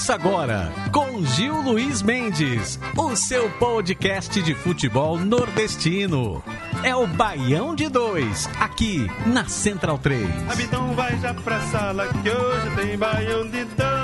Começa agora com Gil Luiz Mendes, o seu podcast de futebol nordestino. É o Baião de Dois, aqui na Central 3. Abidão vai já pra sala que hoje tem Baião de Dois.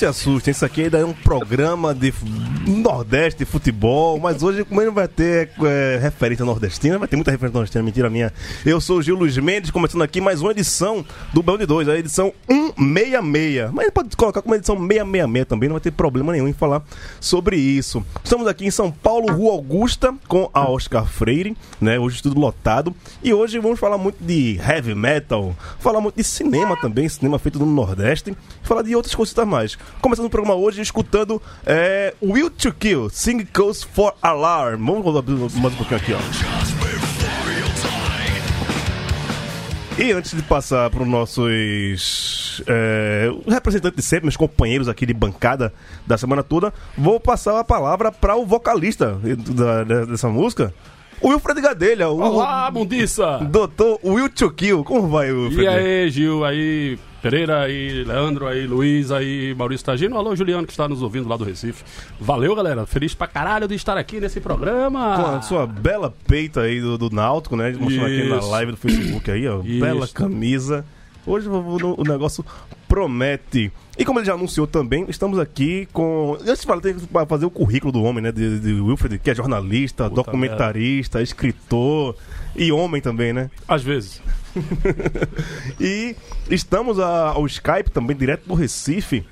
Se assustem, isso aqui ainda é um programa de Nordeste de futebol, mas hoje, como ele vai ter é, referência nordestina, vai ter muita referência nordestina, mentira minha. Eu sou o Gil Luiz Mendes, começando aqui mais uma edição do Bão de 2, a edição 166. Mas pode colocar como edição 666 também, não vai ter problema nenhum em falar sobre isso. Estamos aqui em São Paulo, Rua Augusta, com a Oscar Freire, né? Hoje tudo lotado. E hoje vamos falar muito de heavy metal, falar muito de cinema também, cinema feito no Nordeste, falar de outras coisas mais. Começando o programa hoje escutando é, Will to Kill, Sing Calls for Alarm. Vamos rodar mais um pouquinho aqui, ó. E antes de passar para os nossos é, representantes de sempre, meus companheiros aqui de bancada da semana toda, vou passar a palavra para o vocalista da- da- dessa música, Wilfred Gadelha, o Olá, mundiça! doutor Will Kill. Como vai, Wilfred? E aí, Gil, aí, Pereira, aí, Leandro, aí, Luiz, aí, Maurício Tagino. Alô, Juliano, que está nos ouvindo lá do Recife. Valeu, galera. Feliz pra caralho de estar aqui nesse programa. Com a sua bela peita aí do, do Náutico, né? Mostrando aqui na live do Facebook aí, ó. Isso. Bela camisa. Hoje o, negócio promete. E como ele já anunciou também, estamos aqui com. Eu te falo, tem que fazer o currículo do homem, né? De, de Wilfred, que é jornalista, Puta documentarista, escritor e homem também, né? Às vezes. E estamos a- ao Skype também, direto do Recife,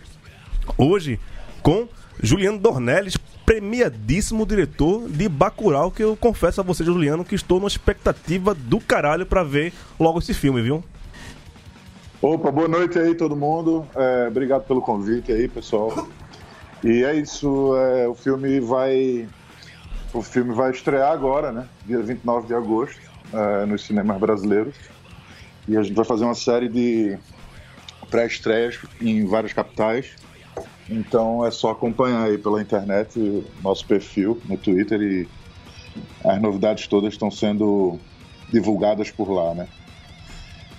hoje, com Juliano Dornelles, premiadíssimo diretor de Bacurau, que eu confesso a você, Juliano, que estou numa expectativa do caralho pra ver logo esse filme, viu? Opa, boa noite aí todo mundo. É, obrigado pelo convite aí, pessoal. E é isso, é, o filme vai o filme vai estrear agora, né? Dia 29 de agosto, é, nos cinemas brasileiros. E a gente vai fazer uma série de pré-estreias em várias capitais. Então é só acompanhar aí pela internet nosso perfil no Twitter e as novidades todas estão sendo divulgadas por lá, né?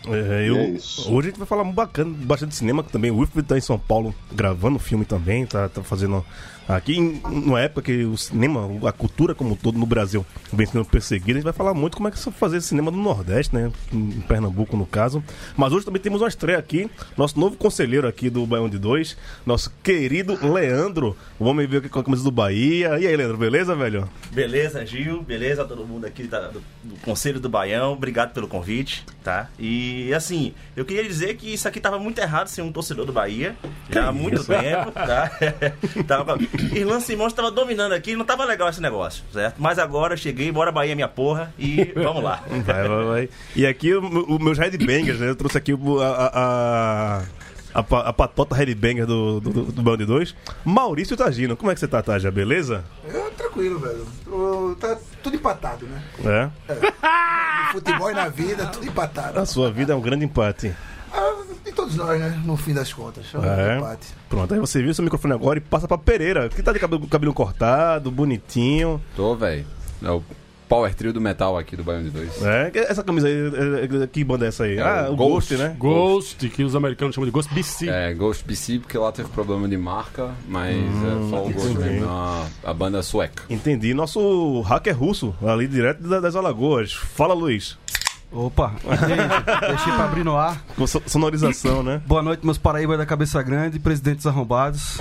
É, eu- é. Hoje a gente vai falar bacana, bastante de cinema também. O Wilfred tá em São Paulo gravando filme também, tá, tá fazendo aqui numa época que o cinema, a cultura como um todo no Brasil vem sendo perseguida. A gente vai falar muito como é que se fazer cinema no Nordeste, né? Em Pernambuco, no caso. Mas hoje também temos uma estreia aqui, nosso novo conselheiro aqui do Baião de Dois, nosso querido Leandro. O homem veio aqui com a camisa do Bahia. E aí, Leandro, beleza, velho? Beleza, Gil, beleza, todo mundo aqui da- do, do Conselho do Baião, obrigado pelo convite, tá? E assim, eu queria dizer que isso aqui tava muito errado ser um torcedor do Bahia, já há muito tempo, tá? tava, Irlan Simões tava dominando aqui, não tava legal esse negócio, certo? Mas agora eu cheguei, bora Bahia minha porra, e vamos lá. Vai, vai, vai. E aqui o, o meus headbangers, né? Eu trouxe aqui o- a, a, a, a, pa- a patota headbanger do, do, do Band 2. Maurício Tagino. Como é que você tá, Taja? Beleza? Eu, tranquilo, velho. Eu- tá tudo empatado, né? É. No futebol e na vida, tudo empatado. A sua vida é um grande empate. Todos nós, né? No fim das contas. É É. empate. Pronto, aí você viu seu microfone agora e passa pra Pereira, que tá de cabelo, cabelo cortado, bonitinho. Tô, velho. É o Power Trio do metal aqui do Baião de Dois. É, essa camisa aí, é, é, que banda é essa aí? É ah, o Ghost, Ghost. né? Ghost, que os americanos chamam de Ghost BC. É, Ghost BC, porque lá teve problema de marca, mas é só o Ghost mesmo, é uma- a banda sueca. Entendi. Nosso hacker russo, ali direto da- das Alagoas. Fala, Luiz. Opa, gente, deixei pra abrir no ar. Com so- sonorização, né? Boa noite, meus Paraíba da Cabeça Grande, presidentes arrombados.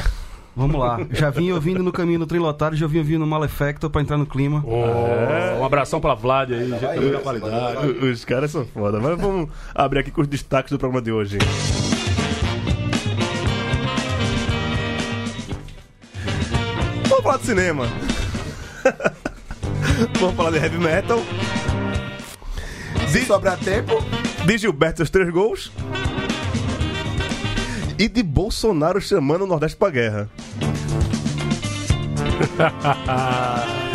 Vamos lá. Já vim ouvindo no caminho no trem lotado, já vim ouvindo Malefactor pra entrar no clima. Oh, Um abração pra Vlad aí, gente, da melhor qualidade. Os caras são foda. Mas vamos abrir aqui com os destaques do programa de hoje. falar de cinema. Vamos falar de heavy metal. Se sobrar tempo, De Gilberto seus três gols. E de Bolsonaro chamando o Nordeste pra guerra.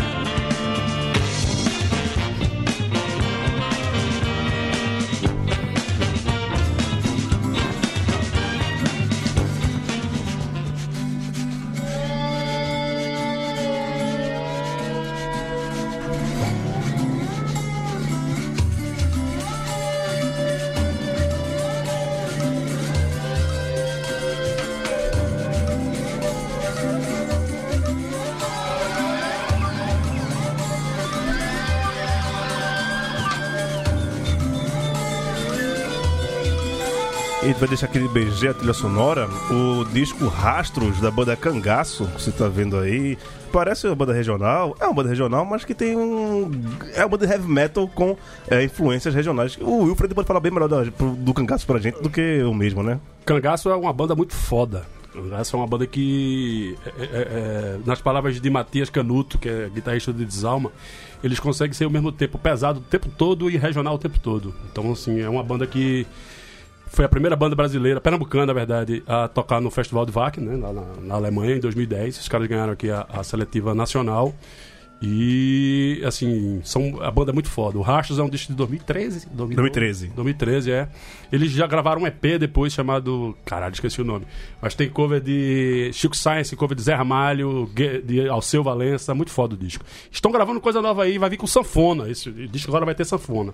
a gente vai deixar aquele BG, a trilha sonora, o disco Rastros da banda Cangaço, que você tá vendo aí. Parece uma banda regional, é uma banda regional, mas que tem um. É uma banda de heavy metal com é, influências regionais. O Wilfred pode falar bem melhor pro- do Cangaço pra gente do que eu mesmo, né? Cangaço é uma banda muito foda. Cangaço é uma banda que, é, é, é, nas palavras de Matias Canuto, que é guitarrista de Desalma, eles conseguem ser ao mesmo tempo pesado o tempo todo e regional o tempo todo. Então, assim, é uma banda que foi a primeira banda brasileira, pernambucana, na verdade, a tocar no Festival de Wacken, né, lá na, na Alemanha, em 2010. Os caras ganharam aqui a, a seletiva nacional. E, assim, são, a banda é muito foda. O Rastros é um disco de 2013? 2013. 2013, é. Eles já gravaram um EP depois chamado. Caralho, esqueci o nome. Mas tem cover de Chico Science, cover de Zé Ramalho, de Alceu Valença. Muito foda o disco. Estão gravando coisa nova aí, vai vir com sanfona. Esse disco agora vai ter sanfona.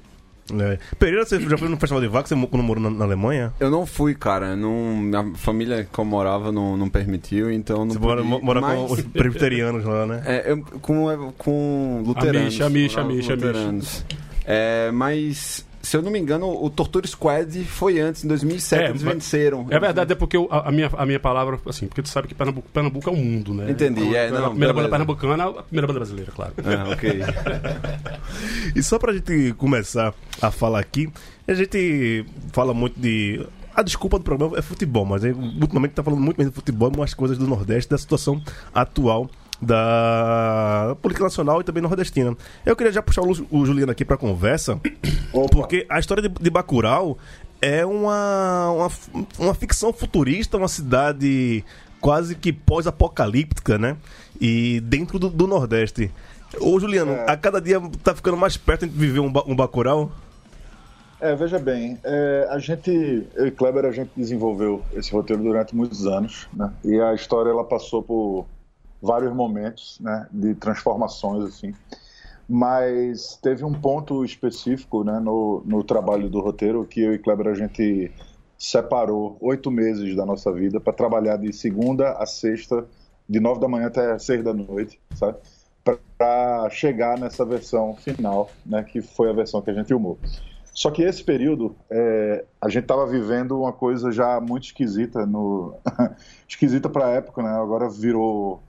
É. Pereira, você já foi no Festival de Vaca, quando morou na, na Alemanha? Eu não fui, cara. Não, a família que eu morava não, não permitiu, então não Você mora, ir, mora mas- com os presbiterianos lá, né? É, eu, com, com luteranos. Amish, Amish, Amish. luteranos. É, mas, se eu não me engano, o Torture Squad foi antes, em 2007. É, eles venceram. É verdade, é porque eu- a, a minha, a minha palavra, assim, porque tu sabe que Pernambuco, Pernambuco é um mundo, né? Entendi, é, a não, primeira banda pernambucana, a primeira banda brasileira, claro. Ah, ok. E só pra gente começar a falar aqui, a gente fala muito de. A desculpa do programa é futebol, mas aí, ultimamente tá falando muito mais de futebol, umas coisas do Nordeste, da situação atual da política nacional e também nordestina. Eu queria já puxar o, Juliano aqui pra conversa, porque a história de, de Bacurau é uma, uma, uma ficção futurista, uma cidade quase que pós-apocalíptica, né? E dentro do, do Nordeste. Ô, Juliano, a cada dia tá ficando mais perto de viver um, ba- um Bacurau? É, veja bem, é, a gente, eu e Kleber, a gente desenvolveu esse roteiro durante muitos anos, né? E a história ela passou por vários momentos, né, de transformações assim. Mas teve um ponto específico, né, no, no trabalho do roteiro que eu e Kleber a gente separou oito meses da nossa vida para trabalhar de segunda a sexta, de nove da manhã até seis da noite, sabe? Para chegar nessa versão final, né, que foi a versão que a gente filmou. Só que esse período, é, a gente estava vivendo uma coisa já muito esquisita, no... esquisita para a época, né? Agora virou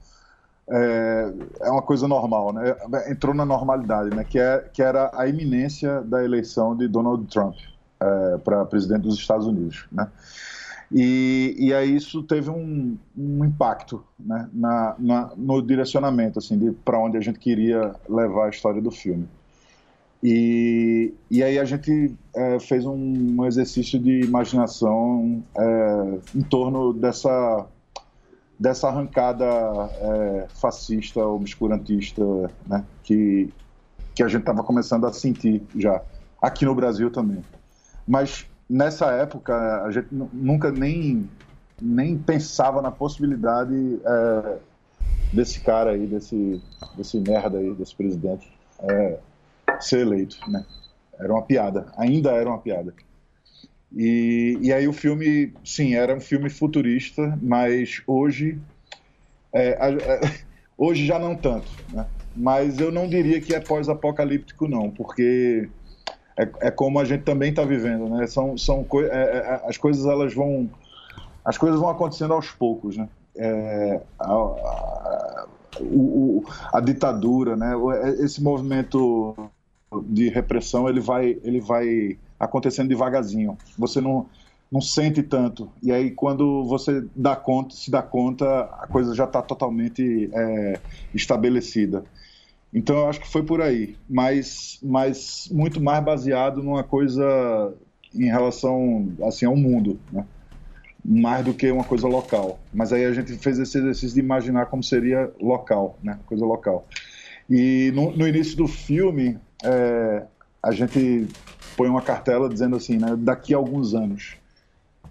é, é uma coisa normal, né? Entrou na normalidade, né? Que, é, que era a iminência da eleição de Donald Trump é, para presidente dos Estados Unidos, né? E, e aí isso teve um, um impacto né, na, na, no direcionamento assim, de para onde a gente queria levar a história do filme. E, e aí a gente é, fez um, um exercício de imaginação é, em torno dessa, dessa arrancada é, fascista, obscurantista, né, que, que a gente estava começando a sentir já, aqui no Brasil também. Mas nessa época a gente nu- nunca nem, nem pensava na possibilidade é, desse cara aí, desse, desse merda aí, desse presidente, é, ser eleito, né? Era uma piada, ainda era uma piada. E, e aí o filme, sim, era um filme futurista, mas hoje, é, a- é, hoje já não tanto, né? Mas eu não diria que é pós-apocalíptico não, porque é, é como a gente também está vivendo, né? São, são coi- é, é, as coisas elas vão, as coisas vão acontecendo aos poucos, né? É, a, a- o- a ditadura, né? Esse movimento de repressão ele vai, ele vai acontecendo devagarzinho. Você não, não sente tanto. E aí, quando você dá conta, se dá conta, a coisa já está totalmente é, estabelecida. Então, eu acho que foi por aí. Mas, mas muito mais baseado numa coisa em relação assim, ao mundo, né? mais do que uma coisa local. Mas aí a gente fez esse exercício de imaginar como seria local, né? coisa local. E no, no início do filme, é, a gente põe uma cartela dizendo assim, né, daqui a alguns anos.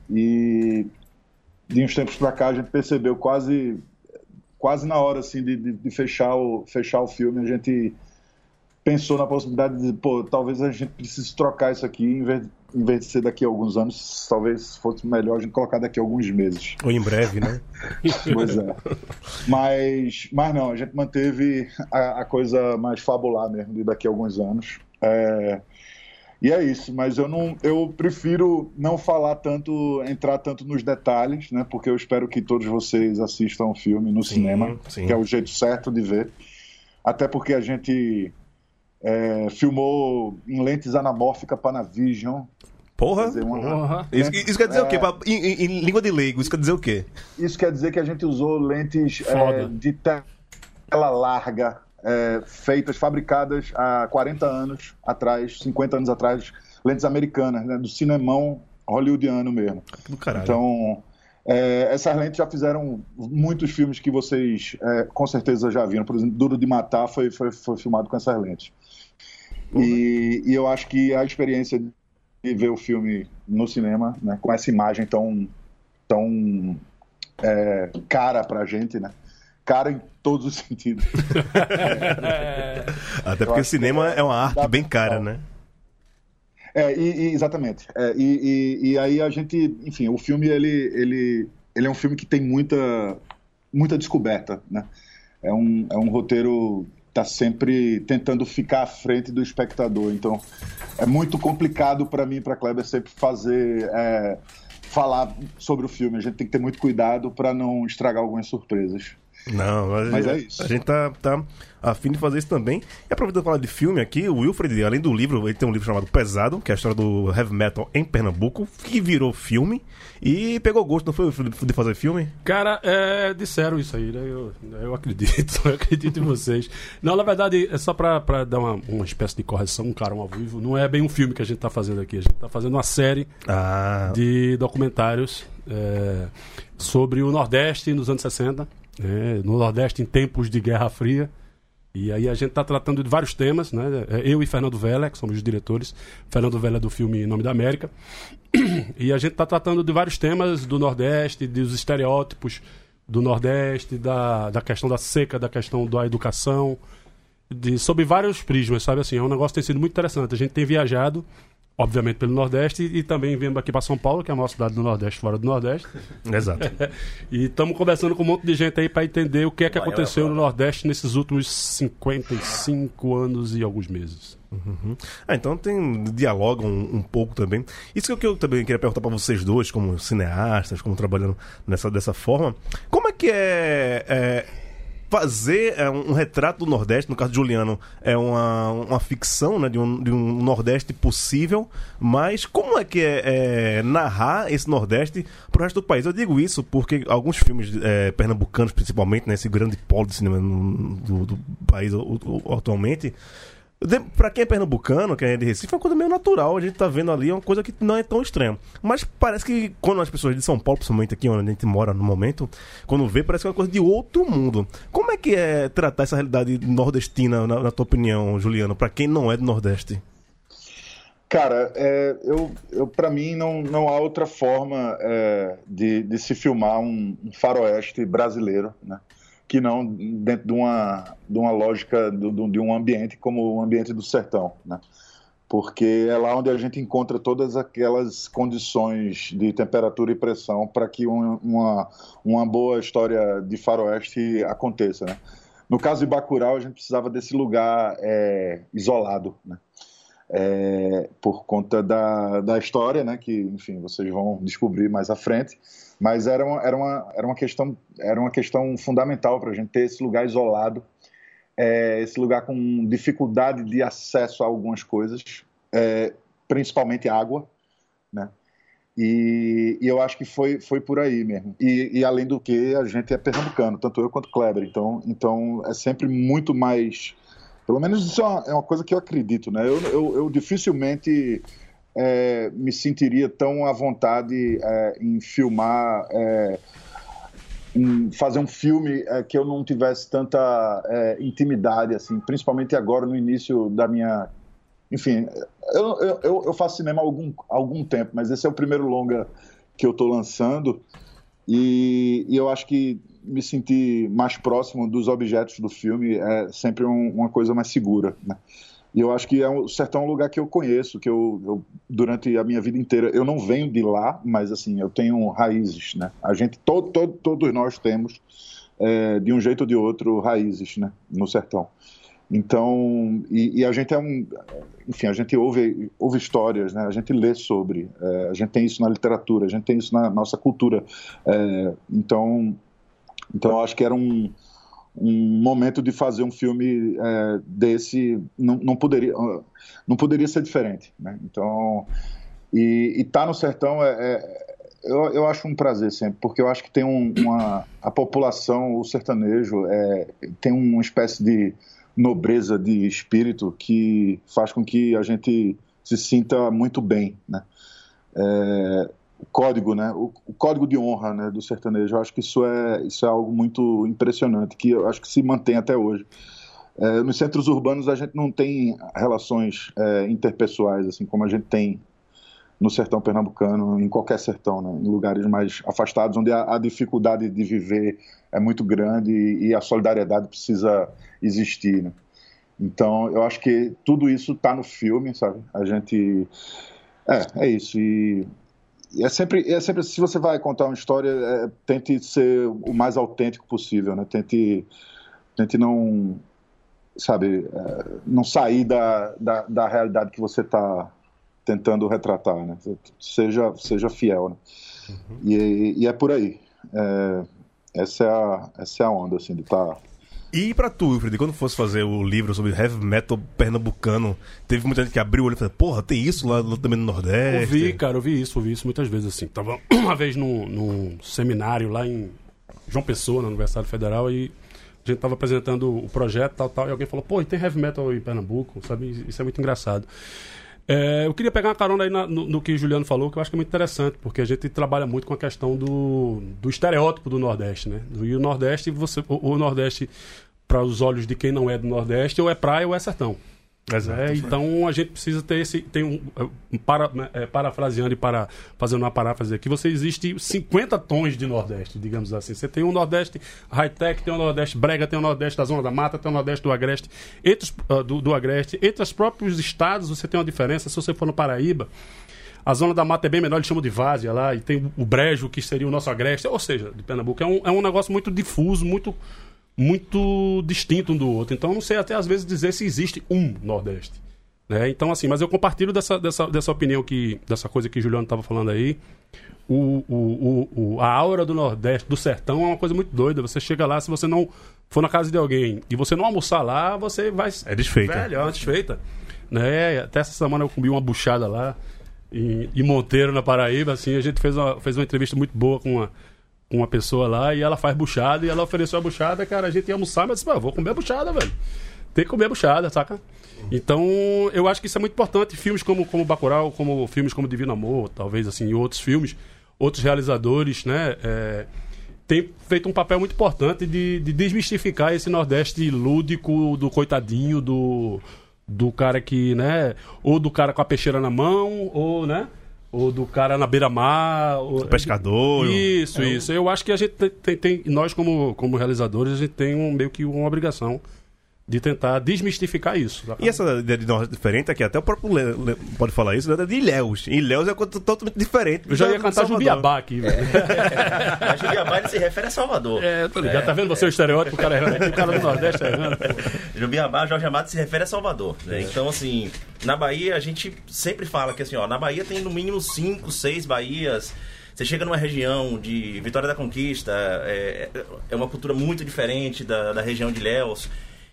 E de uns tempos para cá a gente percebeu quase quase na hora assim de, de, de, fechar o fechar o filme a gente pensou na possibilidade de pô talvez a gente precise trocar isso aqui em vez, em vez de ser daqui a alguns anos talvez fosse melhor a gente colocar daqui a alguns meses. Ou em breve né? Pois é. Mas mas não a gente manteve a, a coisa mais fabular mesmo de daqui a alguns anos. É, e é isso, mas eu não, eu prefiro não falar tanto, entrar tanto nos detalhes, né? Porque eu espero que todos vocês assistam o filme no sim, cinema, sim. que é o jeito certo de ver. Até porque a gente é, filmou em lentes anamórfica Panavision. Porra! Dizer, uma, Porra. Isso, isso, quer dizer é, o quê? Em, em, em, língua de leigo, isso quer dizer o quê? Isso quer dizer que a gente usou lentes é, de tela larga, é, feitas, fabricadas há 40 anos atrás, 50 anos atrás, lentes americanas, né, do cinemão hollywoodiano mesmo. Do caralho. Então, é, essas lentes já fizeram muitos filmes que vocês é, com certeza já viram. Por exemplo, Duro de Matar foi, foi, foi filmado com essas lentes. Uhum. E, e, eu acho que a experiência de ver o filme no cinema, né, com essa imagem tão, tão é, cara pra gente, né? Cara em todos os sentidos. Até porque cinema é, é uma arte bem cara, né? É, e, e exatamente. É, e, e, e, aí a gente, enfim, o filme ele, ele, ele é um filme que tem muita, muita descoberta, né? É um, é um roteiro tá sempre tentando ficar à frente do espectador. Então, é muito complicado para mim, para Kleber, sempre fazer é, falar sobre o filme. A gente tem que ter muito cuidado para não estragar algumas surpresas. Não, mas, mas é isso. A gente tá, tá afim de fazer isso também. E aproveitando falar de filme aqui, o Wilfred, além do livro, ele tem um livro chamado Pesado, que é a história do heavy metal em Pernambuco, que virou filme. E pegou gosto, não foi, de fazer filme? Cara, é, disseram isso aí, né? Eu, eu acredito, eu acredito em vocês. Não, na verdade, é só pra, pra dar uma, uma espécie de correção, um claro, um ao vivo. Não é bem um filme que a gente tá fazendo aqui. A gente tá fazendo uma série ah. de documentários é, sobre o Nordeste nos anos 60 né, no Nordeste em tempos de Guerra Fria. E aí a gente está tratando de vários temas, né? É, eu e Fernando Vela, que somos os diretores. Fernando Vela é do filme Nome da América. E a gente está tratando de vários temas do Nordeste, dos estereótipos do Nordeste, da, da questão da seca, da questão da educação, de, sobre vários prismas, sabe assim? É um negócio que tem sido muito interessante. A gente tem viajado obviamente pelo Nordeste e, também vindo aqui para São Paulo, que é a maior cidade do Nordeste, fora do Nordeste. Exato. e estamos conversando com um monte de gente aí para entender o que é que aconteceu no Nordeste nesses últimos 55 anos e alguns meses. Uhum. Ah, então tem dialoga um, um, pouco também. Isso que eu também queria perguntar para vocês dois, como cineastas, como trabalhando nessa dessa forma, como é que é, é fazer é, um, retrato do Nordeste, no caso de Juliano, é uma, uma ficção né, de, um, de um Nordeste possível, mas como é que é, é narrar esse Nordeste para o resto do país? Eu digo isso porque alguns filmes é, pernambucanos, principalmente, né, esse grande polo de cinema do, do país atualmente, Pra quem é pernambucano, quem é de Recife, é uma coisa meio natural. A gente tá vendo ali uma coisa que não é tão estranha. Mas parece que quando as pessoas de São Paulo, principalmente aqui onde a gente mora no momento, quando vê, parece que é uma coisa de outro mundo. Como é que é tratar essa realidade nordestina, na, na tua opinião, Juliano, para quem não é do Nordeste? Cara, é, eu, eu para mim não, não há outra forma é, de, de se filmar um, um faroeste brasileiro, né? Que não dentro de uma, de uma lógica do, de um ambiente como o ambiente do sertão, né? porque é lá onde a gente encontra todas aquelas condições de temperatura e pressão para que um, uma, uma boa história de faroeste aconteça. Né? No caso de Bacurau, a gente precisava desse lugar é, isolado, né? é, por conta da, da história, né? que, enfim, vocês vão descobrir mais à frente, mas era uma, era uma, era uma, questão, era uma questão fundamental para a gente ter esse lugar isolado, é, esse lugar com dificuldade de acesso a algumas coisas, é, principalmente água, né? E, e eu acho que foi, foi por aí mesmo. E, e além do que, a gente é pernambucano, tanto eu quanto Kleber. Então, então é sempre muito mais. Pelo menos isso é uma, é uma coisa que eu acredito, né? Eu, eu, eu dificilmente é, me sentiria tão à vontade é, em filmar. É, em fazer um filme é, que eu não tivesse tanta é, intimidade, assim, principalmente agora no início da minha. Enfim, eu, eu, eu faço cinema há algum, algum tempo, mas esse é o primeiro longa que eu estou lançando e, e, eu acho que me sentir mais próximo dos objetos do filme é sempre um, uma coisa mais segura, né? E eu acho que é um, o sertão é um lugar que eu conheço, que eu, eu, durante a minha vida inteira, eu não venho de lá, mas assim, eu tenho raízes, né? A gente, todo, todo, todos nós temos, é, de um jeito ou de outro, raízes, né? No sertão. Então, e, e, a gente é um, enfim, a gente ouve, ouve histórias, né? A gente lê sobre, é, a gente tem isso na literatura, a gente tem isso na nossa cultura. É, então, então eu acho que era um um momento de fazer um filme é, desse não, não, poderia não poderia ser diferente né? então e, estar tá no sertão é, é, eu, eu acho um prazer sempre porque eu acho que tem um, uma a população o sertanejo é, tem uma espécie de nobreza de espírito que faz com que a gente se sinta muito bem né é, o código, né? O, o, código de honra, né, do sertanejo. Eu acho que isso é isso é algo muito impressionante que eu acho que se mantém até hoje. É, nos centros urbanos a gente não tem relações é, interpessoais assim como a gente tem no sertão pernambucano, em qualquer sertão, né? em lugares mais afastados, onde a, a, dificuldade de viver é muito grande e, e a solidariedade precisa existir. Né? Então, eu acho que tudo isso está no filme, sabe? A gente. É, é isso. E é sempre, é sempre se você vai contar uma história, é, tente ser o mais autêntico possível, né? Tente, tente não, sabe, é, não sair da, da, da, realidade que você está tentando retratar, né? Seja, seja fiel, né? Uhum. E, e, é por aí. É, essa, é a, essa é a onda, assim, de estar... Tá e pra tu, Wilfred, quando fosse fazer o livro sobre heavy metal pernambucano, teve muita gente que abriu o olho e falou, porra, tem isso lá, também no Nordeste? Ouvi, cara, ouvi isso, ouvi isso muitas vezes, assim. Tava uma vez num, num seminário lá em João Pessoa, na Universidade Federal, e a gente tava apresentando o projeto, tal, tal, e alguém falou, pô, tem heavy metal em Pernambuco, sabe? Isso é muito engraçado. É, eu queria pegar uma carona aí na, no, no, que o Juliano falou, que eu acho que é muito interessante, porque a gente trabalha muito com a questão do, do estereótipo do Nordeste, né? E o Nordeste, você, o, o Nordeste, para os olhos de quem não é do Nordeste, ou é praia ou é sertão. É, então a gente precisa ter esse. Tem um. um para, é, parafraseando e para, fazendo uma paráfrase aqui, você existe 50 tons de Nordeste, digamos assim. Você tem um Nordeste high-tech, tem um Nordeste brega, tem um Nordeste da Zona da Mata, tem um Nordeste do Agreste. Entre os, uh, do, do Agreste. Entre os próprios estados, você tem uma diferença. Se você for no Paraíba, a Zona da Mata é bem menor, eles chamam de várzea lá, e tem o Brejo, que seria o nosso Agreste, ou seja, de Pernambuco. É um, é um negócio muito difuso, muito muito distinto um do outro. Então, não sei até às vezes dizer se existe um Nordeste. Né? Então, assim, mas eu compartilho dessa, dessa, dessa opinião, que, dessa coisa que o Juliano estava falando aí. O, o, o, a aura do Nordeste, do sertão, é uma coisa muito doida. Você chega lá, se você não for na casa de alguém e você não almoçar lá, você vai. É desfeita. Velho, é uma desfeita. Né? Até essa semana eu comi uma buchada lá em, em Monteiro, na Paraíba. Assim, a gente fez uma, fez uma entrevista muito boa com uma com uma pessoa lá e ela faz buchada e ela ofereceu a buchada, cara, a gente ia almoçar, mas disse, vou comer a buchada, velho. Tem que comer a buchada, saca? Então, eu acho que isso é muito importante. Filmes como, como Bacurau, como filmes como Divino Amor, talvez, assim, e outros filmes, outros realizadores, né, é, tem feito um papel muito importante de, de desmistificar esse Nordeste lúdico do coitadinho, do, do cara que, né, ou do cara com a peixeira na mão, ou, né, ou do cara na beira-mar. O pescador. Isso, é isso. Eu acho que a gente tem, tem, nós como, como realizadores, a gente tem um, meio que uma obrigação de tentar desmistificar isso. E essa ideia de nós diferente aqui, até o próprio Le, Le, pode falar isso, né? de Ilhéus. Ilhéus é totalmente diferente. Eu já ia cantar Jubiabá aqui, velho. É. Jubiabá ele se refere a Salvador. É, tô ligado. É. Tá vendo você o estereótipo, o cara errando aqui, o cara do Nordeste errando. Jubiabá, Jorge Amado se refere a Salvador. Né? Então, assim, na Bahia a gente sempre fala que assim, ó, na Bahia tem no mínimo cinco, seis Bahias. Você chega numa região de Vitória da Conquista, é, é uma cultura muito diferente da, da região de Ilhéus.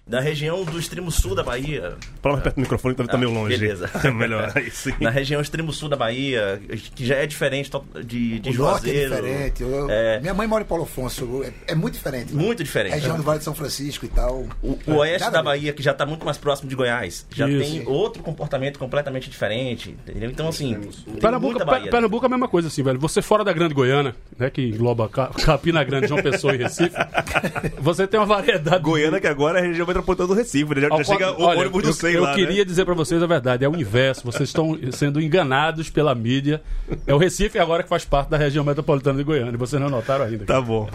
Na região do extremo sul da Bahia. Fala mais perto do microfone que tá meio longe. Beleza. É melhor. Aí sim. Na região extremo sul da Bahia, que já é diferente de, de O norte é Juazeiro. diferente. Eu- É. Minha mãe mora em Paulo Afonso. É, é muito diferente. né? Muito diferente. Região do Vale de São Francisco e tal. O, o oeste Nada da a. Bahia, que já está muito mais próximo de Goiás, já Isso. tem outro comportamento completamente diferente. Entendeu? Então, assim, Pernambuco, Bahia. Pernambuco é a mesma coisa, assim, velho. Você fora da Grande Goiânia, né, que engloba Ca- Capina Grande, João Pessoa e Recife, você tem uma variedade. Goiânia, que agora é a região metropolitana do Recife. né? Já, Ao já chega o Olha, ônibus do eu, 100 eu lá, queria né? dizer pra vocês a verdade, é o inverso. Vocês estão sendo enganados pela mídia. É o Recife agora que faz parte da região metropolitana de Goiânia. e Vocês não notaram ainda. Tá bom.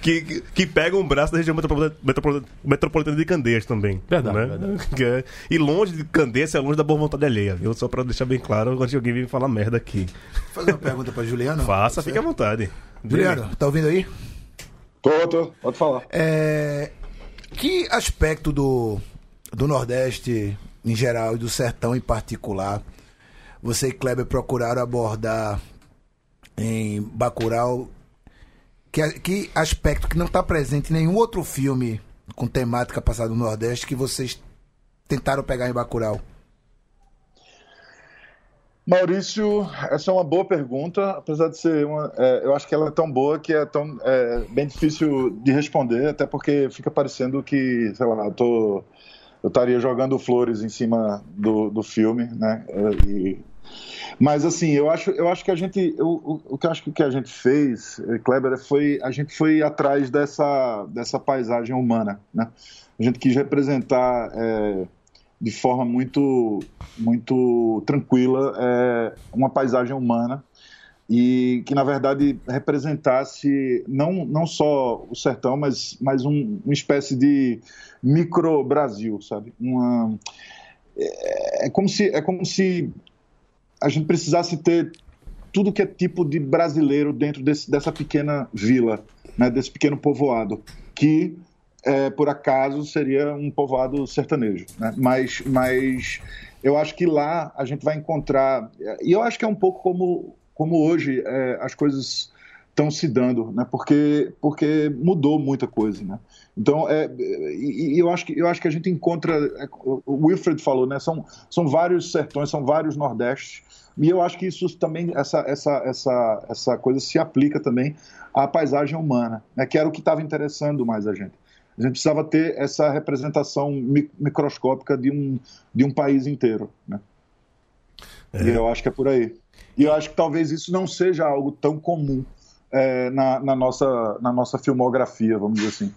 Que, que, que pega um braço da região metropolitana, metropolitana, metropolitana de Candeias também. Verdade, né? verdade. É- e longe de Candeias é longe da boa vontade alheia, viu? Só pra deixar bem claro antes de alguém vir falar merda aqui. Fazer uma pergunta para Juliano. Faça, fique à vontade. Juliano, tá ouvindo aí? Tô, tô, pode falar. É, que aspecto do, do Nordeste em geral e do Sertão em particular você e Kleber procuraram abordar em Bacurau? Que, que aspecto que não está presente em nenhum outro filme com temática passada no Nordeste que vocês tentaram pegar em Bacurau? Maurício, essa é uma boa pergunta, apesar de ser uma. é, eu acho que ela é tão boa que é tão é, bem difícil de responder, até porque fica parecendo que, sei lá, eu tô. Eu estaria jogando flores em cima do, do filme, né? É, e- mas assim, eu acho, eu acho que a gente, eu- o, o que eu acho que a gente fez, eh, Kleber, foi a gente foi atrás dessa dessa paisagem humana, né? A gente quis representar é, de forma muito muito tranquila é, uma paisagem humana e que na verdade representasse não, não só o sertão, mas, mas um, uma espécie de micro Brasil, sabe? Uma, é, é como se é como se a gente precisasse ter tudo que é tipo de brasileiro dentro desse, dessa pequena vila, né, desse pequeno povoado, que é, por acaso seria um povoado sertanejo, né? mas, mas eu acho que lá a gente vai encontrar e eu acho que é um pouco como como hoje é, as coisas estão se dando, né? Porque porque mudou muita coisa, né? Então é, e, e eu acho que eu acho que a gente encontra é, o Wilfred falou, né? São são vários sertões, são vários nordestes e eu acho que isso também essa essa essa essa coisa se aplica também à paisagem humana, né? Que era o que estava interessando mais a gente. A gente precisava ter essa representação mi- microscópica de um de um país inteiro, né? E eu acho que é por aí. E eu acho que talvez isso não seja algo tão comum é, na, na nossa, na nossa filmografia, vamos dizer assim.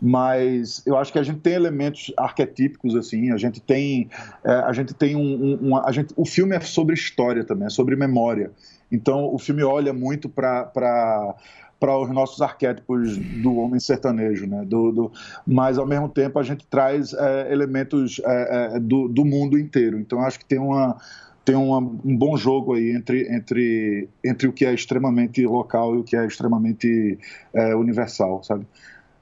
Mas eu acho que a gente tem elementos arquetípicos assim. A gente tem, é, a gente tem um, um- uma- a gente, o filme é sobre história também, é sobre memória. Então o filme olha muito para para os nossos arquétipos do homem sertanejo, né? Do, do- mas ao mesmo tempo a gente traz é, elementos é, é, do, do mundo inteiro. Então acho que tem uma tem uma- um bom jogo aí entre, entre, entre o que é extremamente local e o que é extremamente é, universal, sabe?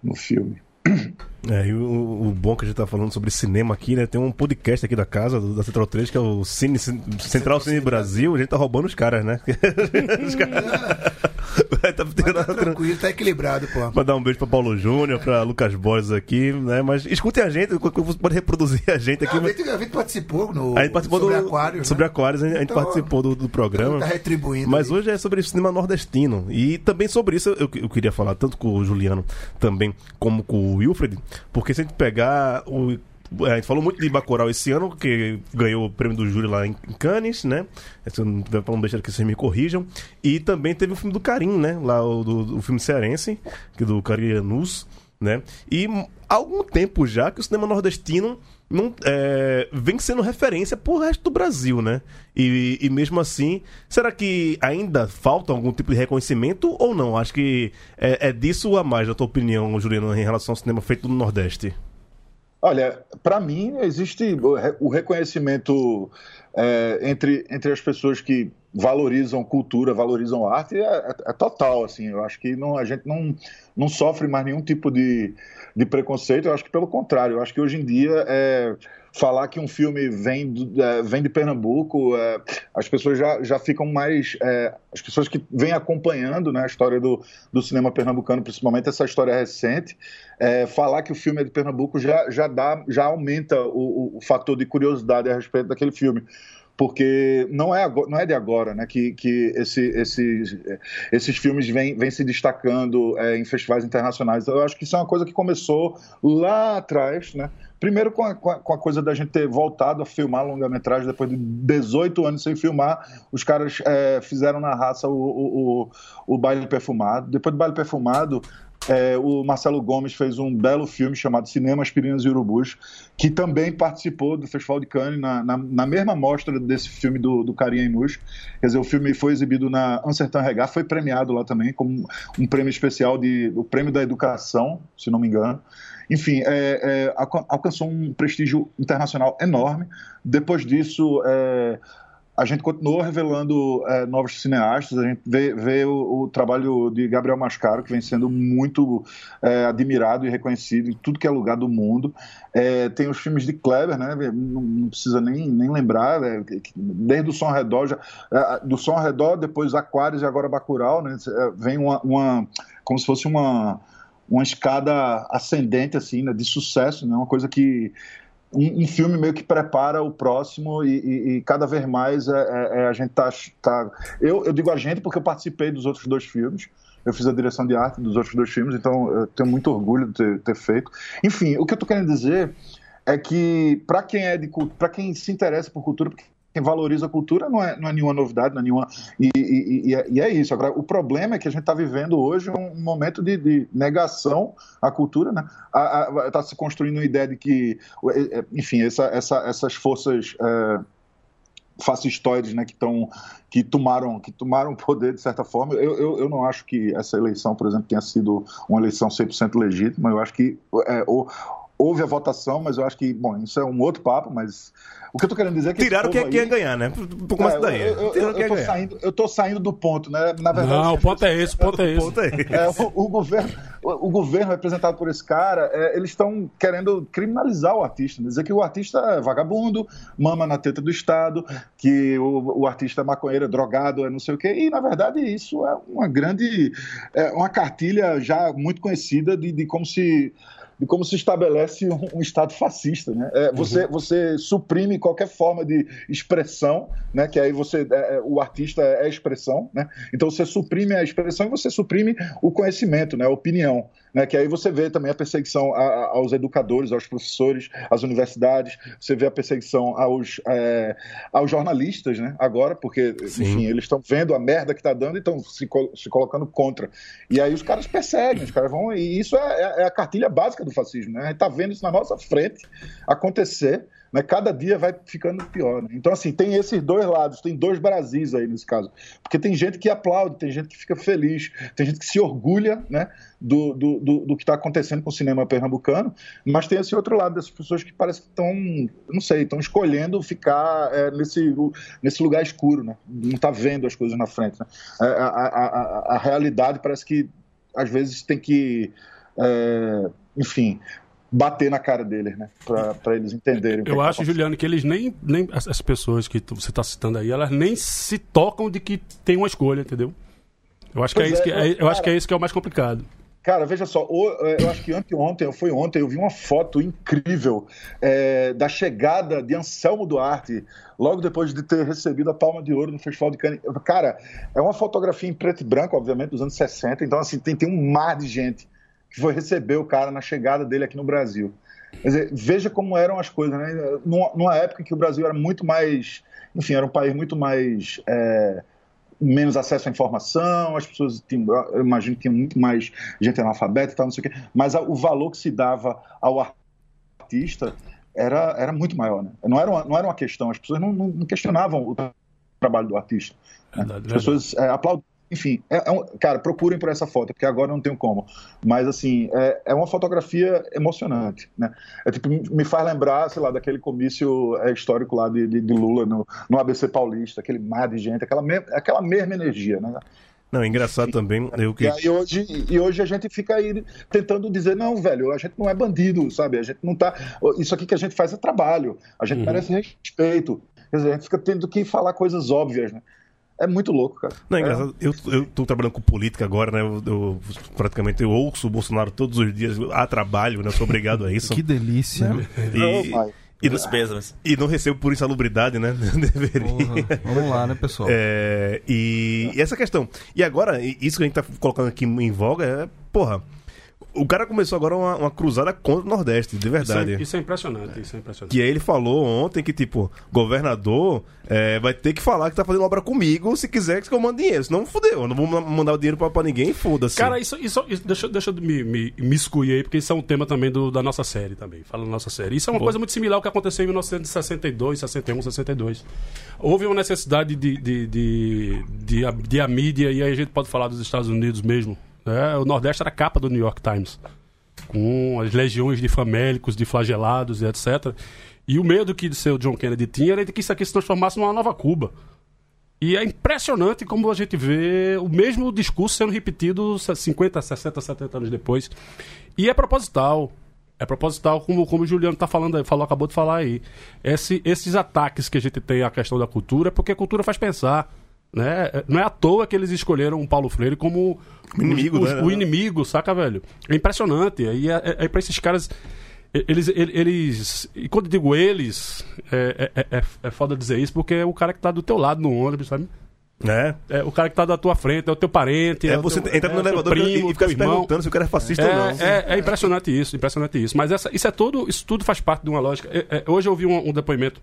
No filme. É, e o, o bom que a gente tá falando sobre cinema aqui, né? Tem um podcast aqui da casa, do- da Central 3, que é o Cine, Cine- Central Cine Brasil. A gente tá roubando os caras, né? Os caras- tá Tá tranquilo, tá equilibrado, pô. Mandar um beijo pra Paulo Júnior, pra Lucas Borges aqui, né? Mas escutem a gente, você pode reproduzir a gente aqui. A, gente, a gente participou no A gente participou sobre do, Aquários, sobre né? Aquários, a gente Então, participou do, do programa. Tá retribuindo. Mas aí. hoje é sobre cinema nordestino. E também sobre isso eu, eu queria falar, tanto com o Juliano também, como com o Wilfred, porque se a gente pegar o. A gente falou muito de Bacurau esse ano, que ganhou o prêmio do júri lá em Cannes, né? Se eu não estiver falando besteira aqui, vocês me corrijam. E também teve o filme do Carim, né? Lá o do, do filme cearense, que é do Carianus, né? E há algum tempo já que o cinema nordestino não, é, vem sendo referência pro resto do Brasil, né? E, e mesmo assim, será que ainda falta algum tipo de reconhecimento ou não? Acho que é, é disso a mais, na tua opinião, Juliano, em relação ao cinema feito no Nordeste. Olha, para mim existe o reconhecimento é, entre, entre as pessoas que valorizam cultura, valorizam arte, é, é- é total, assim. Eu acho que não, a gente não, não sofre mais nenhum tipo de, de preconceito. Eu acho que pelo contrário. Eu acho que hoje em dia é, falar que um filme vem, do, é, vem de Pernambuco, é, as pessoas já, já ficam mais. É, as pessoas que vêm acompanhando né, a história do, do cinema pernambucano, principalmente essa história recente, é, falar que o filme é de Pernambuco já, já, dá, já aumenta o, o fator de curiosidade a respeito daquele filme porque não é, não é de agora né, que, que esse, esses, esses filmes vêm, vêm se destacando é, em festivais internacionais. Eu acho que isso é uma coisa que começou lá atrás, né? Primeiro com a, com a coisa da gente ter voltado a filmar longa-metragem depois de 18 anos sem filmar, os caras é, fizeram na raça o, o, o, o baile perfumado. Depois do baile perfumado, é, o Marcelo Gomes fez um belo filme chamado Cinema, Aspirinas e Urubus, que também participou do Festival de Cannes, na, na, na mesma mostra desse filme do, do Carinha Inus. Quer dizer, o filme foi exibido na Ansertan Regar, foi premiado lá também, como um prêmio especial, de, o Prêmio da Educação, se não me engano. Enfim, é, é, alcançou um prestígio internacional enorme. Depois disso, é, a gente continuou revelando é, novos cineastas, a gente vê, vê o, o, trabalho de Gabriel Mascaro, que vem sendo muito é, admirado e reconhecido em tudo que é lugar do mundo. É, tem os filmes de Kleber, né? não, não precisa nem, nem lembrar, né? desde o Som Redor, já, é, do Som Redor, depois Aquários e agora Bacurau, né? É, vem uma, uma, como se fosse uma, uma escada ascendente, assim, né? de sucesso, né? uma coisa que um, um, filme meio que prepara o próximo e, e, e cada vez mais é, é, é, a gente tá, tá eu, eu digo a gente porque eu participei dos outros dois filmes eu fiz a direção de arte dos outros dois filmes então eu tenho muito orgulho de ter, ter feito. Enfim o que eu estou querendo dizer é que para quem é de para quem se interessa por cultura quem valoriza a cultura não é, não é nenhuma novidade, não é nenhuma. E, e, e, é, e é, isso. Agora, o problema é que a gente está vivendo hoje um momento de, de, negação à cultura, né? Está se construindo uma ideia de que, é, é, enfim, essa, essa, essas forças. É, fascistoides né, que, tão, que tomaram que tomaram poder de certa forma. Eu, eu, eu, não acho que essa eleição, por exemplo, tenha sido uma eleição 100% legítima. Eu acho que é, houve a votação, mas eu acho que, bom, isso é um outro papo, mas o que eu tô querendo dizer é que. Tiraram quem é que ia ganhar, né? Por começo é, daí. Eu, eu, eu, eu, tô saindo, eu tô saindo do ponto, né? Na verdade. Não, o ponto é esse, o ponto é esse. Ponto é esse. É, o, o, governo, o, o, governo representado por esse cara, é, eles estão querendo criminalizar o artista, né? dizer que o artista é vagabundo, mama na teta do Estado, que o, o artista é maconheiro, é drogado, é não sei o quê. E, na verdade, isso é uma grande. É uma cartilha já muito conhecida de, de como se de como se estabelece um, um Estado fascista. Né? É, você, uhum. você suprime qualquer forma de expressão, né? que aí você, é, é o artista é expressão, né? então você suprime a expressão e você suprime o conhecimento, né? a opinião né, que aí você vê também a perseguição aos educadores, aos professores, às universidades, você vê a perseguição aos, é, aos jornalistas, né, agora, porque, Sim. enfim, eles estão vendo a merda que está dando e estão se, se colocando contra. E aí os caras perseguem, os caras vão, e isso é, é, é a cartilha básica do fascismo, né, a gente está vendo isso na nossa frente acontecer, né, cada dia vai ficando pior. Né? Então, assim, tem esses dois lados, tem dois Brasis aí nesse caso. Porque tem gente que aplaude, tem gente que fica feliz, tem gente que se orgulha né, do, do, do, do que está acontecendo com o cinema pernambucano, mas tem esse outro lado dessas pessoas que parece que estão, não sei, estão escolhendo ficar é, nesse, nesse lugar escuro, né? não está vendo as coisas na frente. Né? É, a, a, a, a realidade parece que às vezes tem que. É, enfim, bater na cara deles, né? Para eles entenderem. Eu é acho, Juliano, que eles nem, nem. As pessoas que você está citando aí, elas nem se tocam de que tem uma escolha, entendeu? Eu acho, que é, isso que, é, eu cara, acho que é isso que é o mais complicado. Cara, veja só, é, eu acho que anteontem, foi ontem, eu vi uma foto incrível é, da chegada de Anselmo Duarte, logo depois de ter recebido a Palma de Ouro no Festival de Cannes. Cara, é uma fotografia em preto e branco, obviamente, dos anos 60, então assim, tem, tem um mar de gente que foi receber o cara na chegada dele aqui no Brasil. Quer dizer, veja como eram as coisas, né? Numa, época em que o Brasil era muito mais, enfim, era um país muito mais é, menos acesso à informação, as pessoas tinham, eu imagino que tinha muito mais gente analfabeta e tal, não sei o quê, mas o valor que se dava ao artista era, era muito maior, né? Não era uma, não era uma questão, as pessoas não, não questionavam o trabalho do artista. Né? As pessoas é, aplaudiam enfim, é, é um, cara, procurem por essa foto, porque agora não tenho como. Mas, assim, é, é uma fotografia emocionante, né? É, tipo, me faz lembrar, sei lá, daquele comício é, histórico lá de, de, de, Lula no, no ABC Paulista, aquele mar de gente, aquela, me, aquela mesma energia, né? Não, é engraçado também. Eu E que... aí hoje, e hoje a gente fica aí tentando dizer, não, velho, a gente não é bandido, sabe? A gente não tá. Isso aqui que a gente faz é trabalho. A gente merece respeito. Quer dizer, a gente fica tendo que falar coisas óbvias, né? É muito louco, cara. Não, é engraçado. Eu, eu tô trabalhando com política agora, né? Eu, eu praticamente eu ouço o Bolsonaro todos os dias a trabalho, né? Eu sou obrigado a isso. Que delícia. E, Oh, pai. e, Dos pêsames. e não recebo por insalubridade, né? Deveria. Porra, vamos lá, né, pessoal? É, e, e essa questão. E agora, isso que a gente tá colocando aqui em voga é, porra, o cara começou agora uma, uma cruzada contra o Nordeste, de Isso verdade. é, isso é impressionante, isso é impressionante. Que aí ele falou ontem que, tipo, governador é, vai ter que falar que tá fazendo obra comigo se quiser que eu mande dinheiro. Senão fudeu. Eu não vou ma- mandar o dinheiro pra, pra ninguém, foda-se. Cara, isso, isso, isso- deixa, deixa eu me, me, me excluir aí, porque isso é um tema também do- da nossa série também. Fala da nossa série. Isso é uma coisa muito similar ao que aconteceu em 1962, 61, 62. Houve uma necessidade de, de, de, de, a- de a mídia, e aí a gente pode falar dos Estados Unidos mesmo. Né? O Nordeste era capa do New York Times. Com as legiões de famélicos, de flagelados e etc. E o medo que o seu John Kennedy tinha era de que isso aqui se transformasse numa nova Cuba. E é impressionante como a gente vê o mesmo discurso sendo repetido 50, 60, 70 anos depois. E é proposital. É proposital, como, como o Juliano tá falando, falou, acabou de falar aí. Esse- esses ataques que a gente tem à questão da cultura é porque a cultura faz pensar. Né? É- Não é à toa que eles escolheram o Paulo Freire como O inimigo, os- né? o inimigo, saca, velho? É impressionante. E é, é, é pra esses caras. Eles, ele- eles. E quando eu digo eles, é, é, é, é foda dizer isso, porque é o cara que tá do teu lado no ônibus, sabe? É. É o cara que tá da tua frente, é o teu parente. É o você teu, entra é no teu elevador e- primo, e fica se perguntando se o cara é fascista ou não. É, é, é impressionante isso, impressionante isso. Mas essa, isso é tudo, isso tudo faz parte de uma lógica. É, é, hoje eu ouvi um, um depoimento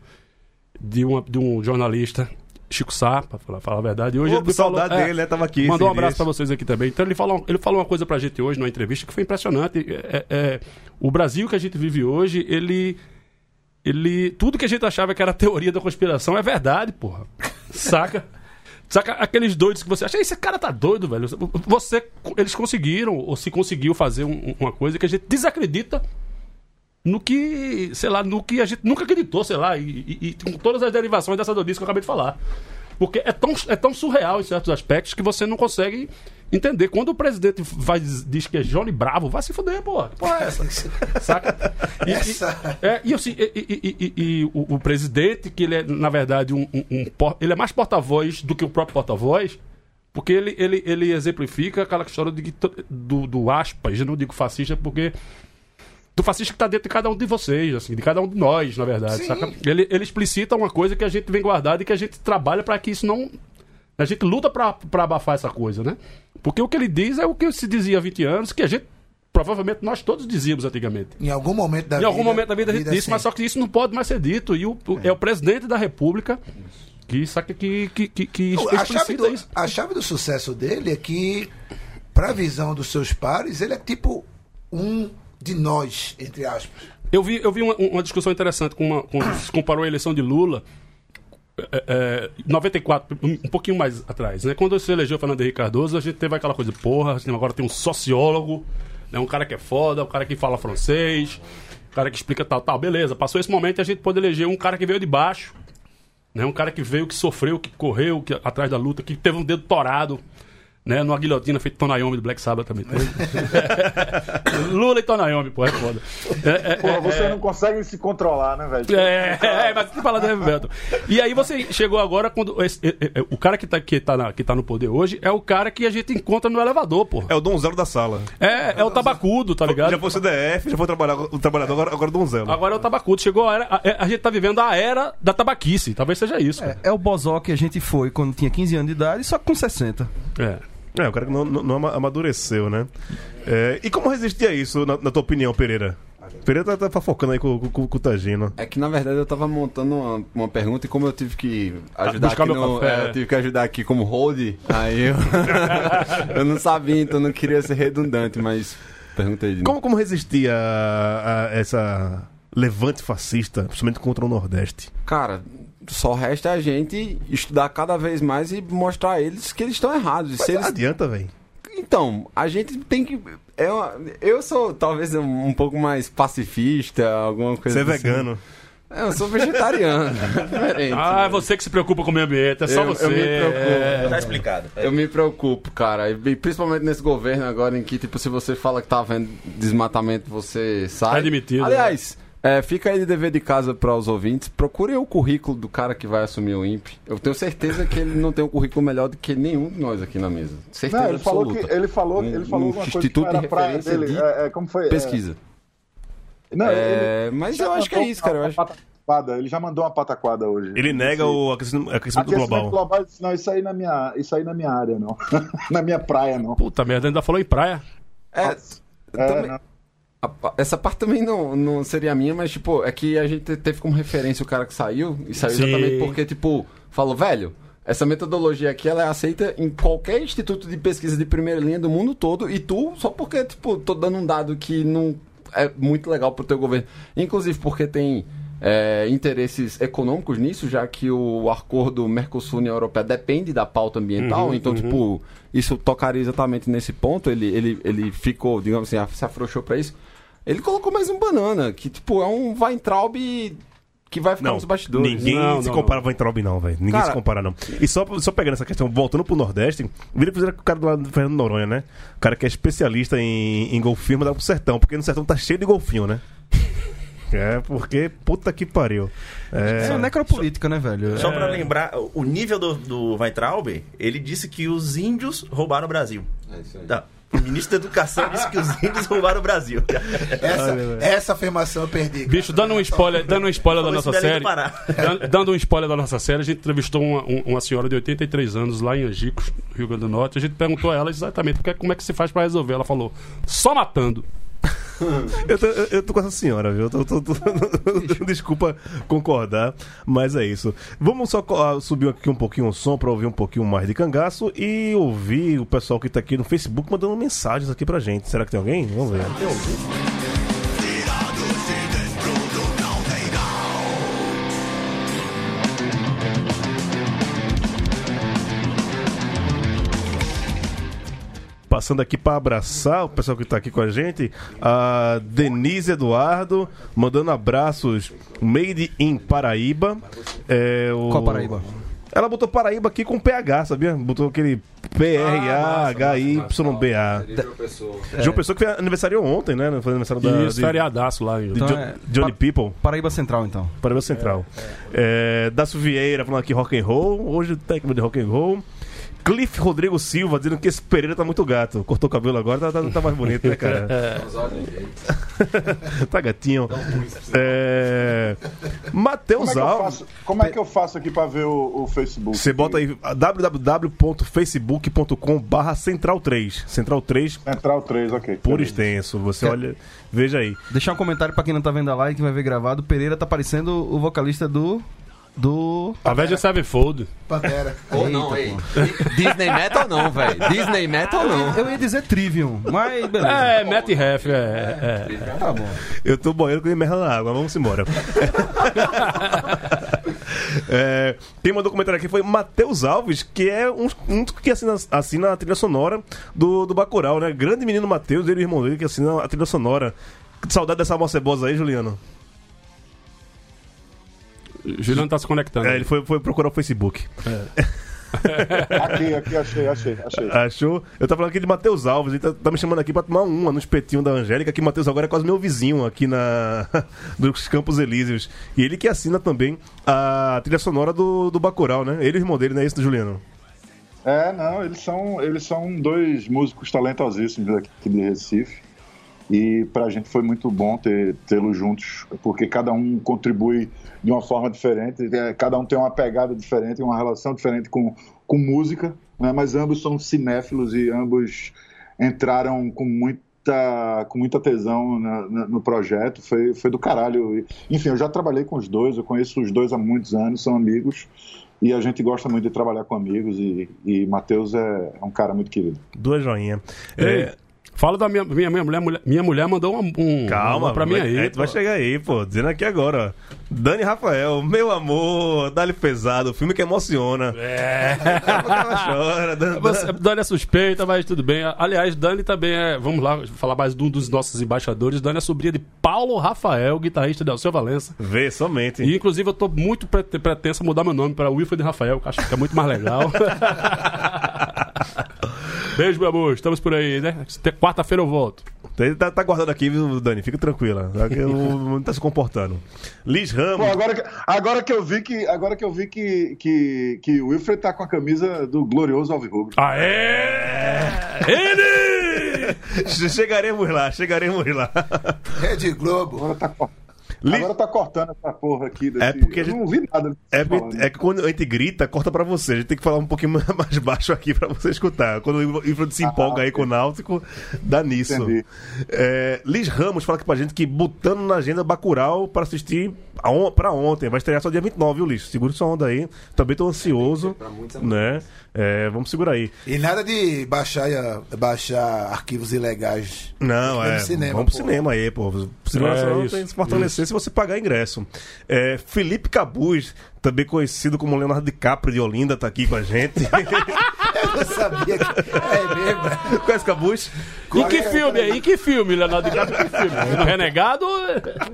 de, uma, de um jornalista, Chico Sá, pra falar, falar a verdade. E hoje ele falou- saudade é, dele, né? Tava aqui. Mandou um abraço pra vocês aqui também. Então ele falou, ele falou uma coisa pra gente hoje numa entrevista que foi impressionante. É, é, o Brasil que a gente vive hoje, ele. Ele. Tudo que a gente achava que era teoria da conspiração é verdade, porra. Saca? Saca aqueles doidos que você acha, esse cara tá doido, velho. Você, eles conseguiram, ou se conseguiu fazer um- uma coisa que a gente desacredita no que, sei lá, no que a gente nunca acreditou, sei lá, e, e- e com todas as derivações dessa doidice que eu acabei de falar. Porque é tão, é tão surreal em certos aspectos que você não consegue entender. Quando o presidente vai, diz que é Johnny Bravo, vai se fuder, porra. Que porra é essa? Saca? E, e- Essa- é, e assim, e, e- e- e- e o, o presidente, que ele é, na verdade, um, um- um ele é mais porta-voz do que o próprio porta-voz, porque ele, ele, ele exemplifica aquela história de, do, do aspas, eu não digo fascista, porque do fascista que está dentro de cada um de vocês, assim, de cada um de nós, na verdade. Ele, ele explicita uma coisa que a gente vem guardado e que a gente trabalha para que isso não. A gente luta para abafar essa coisa, né? Porque o que ele diz é o que se dizia há 20 anos, que a gente. Provavelmente nós todos dizíamos antigamente. Em algum momento da Em vida. algum momento da vida a gente disse, mas só que isso não pode mais ser dito. E o, o- é. o presidente da República que, saca, que, que, que, que Não, a, chave do, isso. a chave do sucesso dele é que, pra visão dos seus pares, ele é tipo um de nós, entre aspas. Eu vi, eu vi uma, uma discussão interessante com uma, quando se comparou a eleição de Lula. É, é, 94, um, pouquinho mais atrás, né? Quando se elegeu Fernando Henrique Cardoso, a gente teve aquela coisa, porra, assim, agora tem um sociólogo, né? um cara que é foda, um cara que fala francês, um cara que explica tal, tal, beleza. Passou esse momento e a gente pôde eleger um cara que veio de baixo, né? Um cara que veio, que sofreu, que correu que, atrás da luta, que teve um dedo torado, né? Numa guilhotina feito Tonayomi do Black Sabbath também. teve. Lula e Tonayomi, pô, é foda. É, é, Pô, é, vocês é. não conseguem se controlar, né, velho? É, é, mas você fala do Heavy Metal. E aí você chegou agora quando. esse- é, o cara que tá, que, tá na- que tá no poder hoje é o cara que a gente encontra no elevador, porra. É o donzelo da sala. É, é o tabacudo, tá ligado? Já foi CDF, já foi trabalhar, o trabalhador, agora, agora é donzelo. Agora é o tabacudo. Chegou a era. A, a gente tá vivendo a era da tabaquice. Talvez seja isso. É, é o bozó que a gente foi quando tinha 15 anos de idade, só que com 60. É. É, o cara que não, não- não ama- amadureceu, né? É, e como resistir a isso, na, na tua opinião, Pereira? Pereira tá, tá focando aí com, com, com o Tagino. É que na verdade eu tava montando uma, uma pergunta e como eu tive que ajudar buscar aqui meu no, café. é, eu tive que ajudar aqui como hold, aí eu, eu não sabia, então não queria ser redundante, mas pergunta aí. de Como, como resistir a, a essa levante fascista, principalmente contra o Nordeste? Cara, só resta a gente estudar cada vez mais e mostrar a eles que eles estão errados. Mas se eles adianta, velho. Então, a gente tem que. É uma- eu sou talvez um, pouco mais pacifista, alguma coisa Você é assim. vegano. Eu sou vegetariano. é diferente. Ah, é você que se preocupa com o meio ambiente, é só Eu- eu você. me preocupo. é. Tá explicado. Eu me preocupo, cara. E principalmente nesse governo agora em que, tipo, se você fala que tá havendo desmatamento, você sai. É admitido, Aliás, é, fica aí de dever de casa para os ouvintes. Procure o currículo do cara que vai assumir o INPE. Eu tenho certeza que ele não tem um currículo melhor do que nenhum de nós aqui na mesa. Certeza Não, ele falou absoluta. que ele falou, Um- ele falou um alguma coisa que era de praia dele. de É, é, como foi? É, Pesquisa. não, É, ele- mas eu acho que é isso, cara. Eu uma acho... Ele já mandou uma pataquada hoje. Ele nega o aquecimento, aquecimento Aquecimento global. global. Não, isso aí na minha, isso aí na minha área, não. na minha praia, não. Puta merda, ainda falou em praia. É, É, também- essa parte também não, não seria minha, mas, tipo, é que a gente teve como referência o cara que saiu, e saiu Sim. exatamente porque, tipo, falou, velho, essa metodologia aqui, ela é aceita em qualquer instituto de pesquisa de primeira linha do mundo todo, e tu, só porque, tipo, tô dando um dado que não é muito legal pro teu governo, inclusive porque tem é, interesses econômicos nisso, já que o acordo Mercosul-União Europeia depende da pauta ambiental, Uhum, então, uhum. tipo, isso tocaria exatamente nesse ponto, ele, ele, ele ficou, digamos assim, se afrouxou pra isso. Ele colocou mais um banana, que, tipo, é um Weintraub que vai ficar Não, nos bastidores. ninguém Não, se não, compara a Weintraub, não, velho. Ninguém Cara- se compara, não. E só, só pegando essa questão, voltando pro Nordeste, vira que fizeram com o cara do lado do Fernando Noronha, né? O cara que é especialista em, em golfinho, mas dá pro sertão, porque no sertão tá cheio de golfinho, né? É, porque puta que pariu. É, Isso é necropolítica, né, velho? Só pra lembrar, o nível do, do Weintraub, ele disse que os índios roubaram o Brasil. É isso aí. Tá. O ministro da Educação disse que os índios roubaram o Brasil. Essa, essa afirmação eu perdi. cara. Bicho, dando um spoiler, dando um spoiler da nossa série. Dando um spoiler da nossa série, a gente entrevistou uma, um- uma senhora de 83 anos lá em Angicos, Rio Grande do Norte. A gente perguntou a ela exatamente porque- como é que se faz pra resolver. Ela falou: só matando. Eu, tô, eu- tô com essa senhora, viu? Eu tô- tô- Desculpa concordar, mas é isso. Vamos só ah, subir aqui um pouquinho o som pra ouvir um pouquinho mais de cangaço e ouvir o pessoal que tá aqui no Facebook mandando mensagens aqui pra gente. Será que tem alguém? Vamos ver. Passando aqui para abraçar o pessoal que tá aqui com a gente, a Denise Eduardo, mandando abraços made in Paraíba. É, o... Qual Paraíba? Ela botou Paraíba aqui com PH, sabia? Botou aquele P-R-A-H-Y-B-A. João Pessoa que fez aniversário ontem, né? Foi aniversário da, isso, de, feriadaço lá. de Em... Então Jo- é- Johnny Pa- People. Paraíba Central, então. Paraíba Central. É, Dácio Vieira falando aqui rock and roll. Hoje técnico de rock and roll. Cliff Rodrigo Silva dizendo que esse Pereira tá muito gato. Cortou o cabelo agora, tá, tá- tá mais bonito, né, cara? tá gatinho. É... Matheus Como é, Alves. como é que eu faço aqui pra ver o, o Facebook? Você bota aí www.facebook.com barra Central 3. Central 3 Central 3, ok. por Beleza. extenso. Você olha, veja aí. Deixar um comentário pra quem não tá vendo a live, que vai ver gravado. Pereira tá parecendo o vocalista do. Do. Avenged Sevenfold. Pantera. Ou não, ei. Disney Metal não, velho. Disney Metal não. Eu ia dizer Trivium, mas beleza. É, Matt Heff, é, é. Tá bom. Eu tô boiando com merda na água, vamos embora. É, quem mandou comentário aqui foi Matheus Alves, que é um, um que assina, assina a trilha sonora do, do Bacurau, né? Grande menino Matheus, ele e o irmão dele que assina a trilha sonora. Que saudade dessa alma cebosa aí, Juliano. Juliano tá se conectando. É, ele foi, foi procurar o Facebook. Aqui, aqui, achei, achei, achei. Achou? Eu tava falando aqui de Matheus Alves, ele tá, tá me chamando aqui pra tomar uma no espetinho da Angélica, que Matheus agora é quase meu vizinho aqui na dos Campos Elíseos. E ele que assina também a trilha sonora do, do Bacurau, né? Ele e o irmão dele, não é isso, Juliano? É, não, eles são, eles são dois músicos talentosíssimos aqui de Recife. E pra gente foi muito bom ter- tê-los juntos, porque cada um contribui de uma forma diferente, é, cada um tem uma pegada diferente, uma relação diferente com, com música, né? mas ambos são cinéfilos e ambos entraram com muita, com muita tesão na- na- no projeto, foi, foi do caralho. E, Enfim, eu já trabalhei com os dois, eu conheço os dois há muitos anos, são amigos. E a gente gosta muito de trabalhar com amigos e, e Matheus é, é um cara muito querido. Duas joinha. É, Fala da minha, minha, minha, mulher, minha mulher mandou um, um Calma, uma pra mim aí. é, tu vai chegar aí, pô. Dizendo aqui agora, ó. Dani Rafael, meu amor, dá-lhe pesado, filme que emociona. É. Ela chora, Dan- Você- Dani é suspeita, mas tudo bem. Aliás, Dani também é. Vamos lá falar mais de um dos nossos embaixadores. Dani é sobrinha de Paulo Rafael, guitarrista de Alceu Valença. Vê, somente. E inclusive eu tô muito pre- pretenso a mudar meu nome para Wilfred Rafael, que acho que é muito mais legal. Beijo, meu amor. Estamos por aí, né? Até Quarta-feira eu volto. Ele tá, tá guardando aqui, viu, Dani? Fica tranquila. Tá, não, não tá se comportando. Liz Pô, Ramos. agora, que- agora que eu vi que agora que eu vi que, que, que o Wilfred tá com a camisa do glorioso Alvirrubro. Aê! Ele! che- Chegaremos lá, chegaremos lá. Rede Globo. Agora tá, cor- Liz- agora tá cortando essa porra aqui. Desse, É porque a eu gente- não vi nada. É, falando. porque- é que quando a gente grita, corta pra você. A gente tem que falar um pouquinho mais baixo aqui pra você escutar. Quando o Ifrod se empolga aí com o Náutico, dá nisso. Entendi. É, Liz Ramos fala aqui pra gente que botando na agenda Bacurau pra assistir a on, pra ontem. Vai estrear só dia 29, viu, Liz? Segura sua onda aí. Também tô ansioso. Né? É, vamos segurar aí. E nada de baixar, baixar arquivos ilegais. Não, Vamos é. cinema, vamos pro cinema aí, pô. Segurança É, não isso, tem que se fortalecer se você pagar ingresso. É, Felipe Cabuz, também conhecido como Leonardo DiCaprio de Olinda, tá aqui com a gente. Eu não sabia que. É mesmo. Conhece Cabuz? Em que filme aí? Que filme, Leonardo DiCaprio? Em que filme? No Renegado?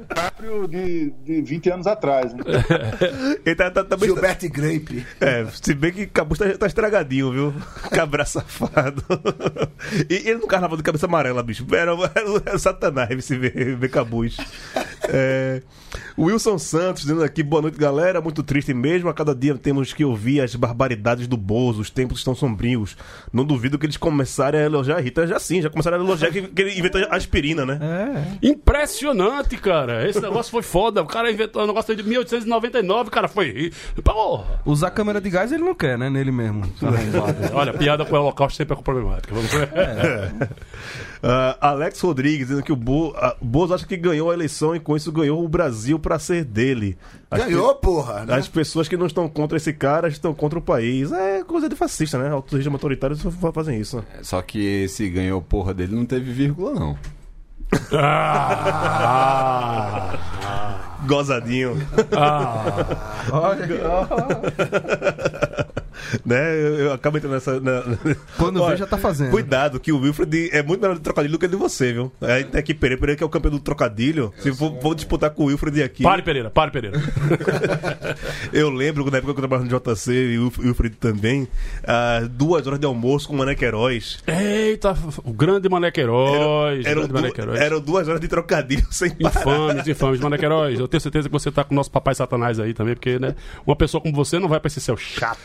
DiCaprio de, de 20 anos atrás. Né? Ele tá, tá, Gilberto Grape. É, se bem que Cabuz tá, tá estragadinho, viu? Cabra safado. E ele no carnaval de cabeça amarela, bicho. Era, era, era satanás se ver, ver Cabuz. É, Wilson Santos dizendo aqui, boa noite, galera. Muito triste mesmo. A cada dia temos que ouvir as barbaridades do Bozo. Os tempos estão sombrios. Não duvido que eles começarem a elogiar a Rita. Já sim, já começaram a elogiar que, que ele inventou aspirina, né? É. Impressionante, cara. Esse negócio foi foda. O cara inventou um negócio de 1899, cara. Foi. Porra. Usar câmera de gás ele não quer, né? Nele mesmo. Olha, piada com o Holocausto sempre é problemática. Vamos ver. Ah, Alex Rodrigues dizendo que o Bo, ah, Bozo acha que ganhou a eleição e com isso ganhou o Brasil pra ser dele. As Ganhou, porra. né? As pessoas que não estão contra esse cara estão contra o país. É coisa de fascista, né? Regime autoritário só fazem isso. Só que esse ganhou porra dele não teve vírgula, não. Ah, Gozadinho. Olha, né? Eu, eu acabo entrando nessa. na- Quando Olha, vê, já tá fazendo. Cuidado, que o Wilfred é muito melhor de trocadilho do que de você, viu? É, tem aqui Pereira, Pereira que é o campeão do trocadilho. Se for, vou disputar com o Wilfred aqui. pare, Pereira, pare, Pereira. Eu lembro que na época que eu trabalhava no JC e o Wilfred também, ah, duas horas de almoço com o Mané Queiroz. Eita, o grande Mané Queiroz. Eram, grande Mané du- Queiroz. eram duas horas de trocadilho sem parar. Infames, infames. Mané Queiroz, eu tenho certeza que você tá com o nosso papai Satanás aí também, porque, né? Uma pessoa como você não vai pra esse céu chato.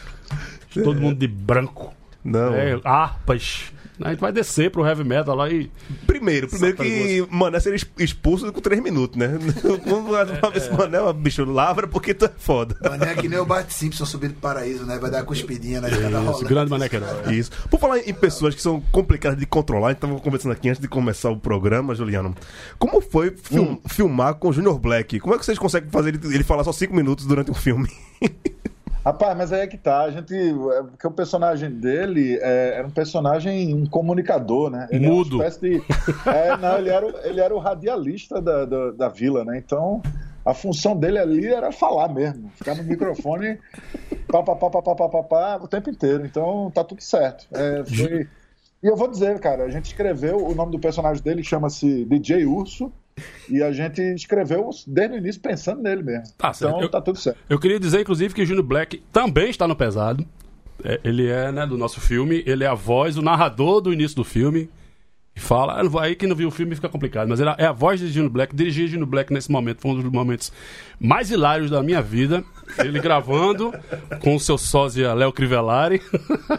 Todo mundo de branco. Não. É, harpas. A gente vai descer pro heavy metal lá e. Primeiro, primeiro que Mané seria ex- expulso com três minutos, né? Uma vez Mané, ó, bicho, lavra porque tu é foda. Mané é que nem o Bart Simpson subindo do paraíso, né? Vai dar cuspidinha na escada rolando. grande Mané Queiroz. Isso. Por falar em pessoas que são complicadas de controlar, a gente tava conversando aqui antes de começar o programa, Juliano. Como foi fil- filmar com o Junior Black? Como é que vocês conseguem fazer ele, ele falar só cinco minutos durante um filme? Rapaz, mas aí é que tá. A gente. é, Porque o personagem dele é, era um personagem um comunicador, né? Ele Mudo. Era uma espécie de. É, não, ele era, o- ele era o radialista da, da, da vila, né? Então. A função dele ali era falar mesmo, ficar no microfone pá, pá, pá, pá, pá, pá, pá, pá, o tempo inteiro. Então tá tudo certo. É, foi- E eu vou dizer, cara, a gente escreveu, o nome do personagem dele chama-se DJ Urso, e a gente escreveu desde o início pensando nele mesmo. Tá certo. então Eu- tá tudo certo. Eu queria dizer, inclusive, que o Júnior Black também está no pesado. É, ele é, né, do nosso filme. Ele é a voz, o narrador do início do filme. E fala, ah, aí que não viu o filme fica complicado. Mas é a voz de Júnior Black. Dirigir Júnior Black nesse momento foi um dos momentos mais hilários da minha vida. Ele gravando com o seu sósia Léo Crivellari.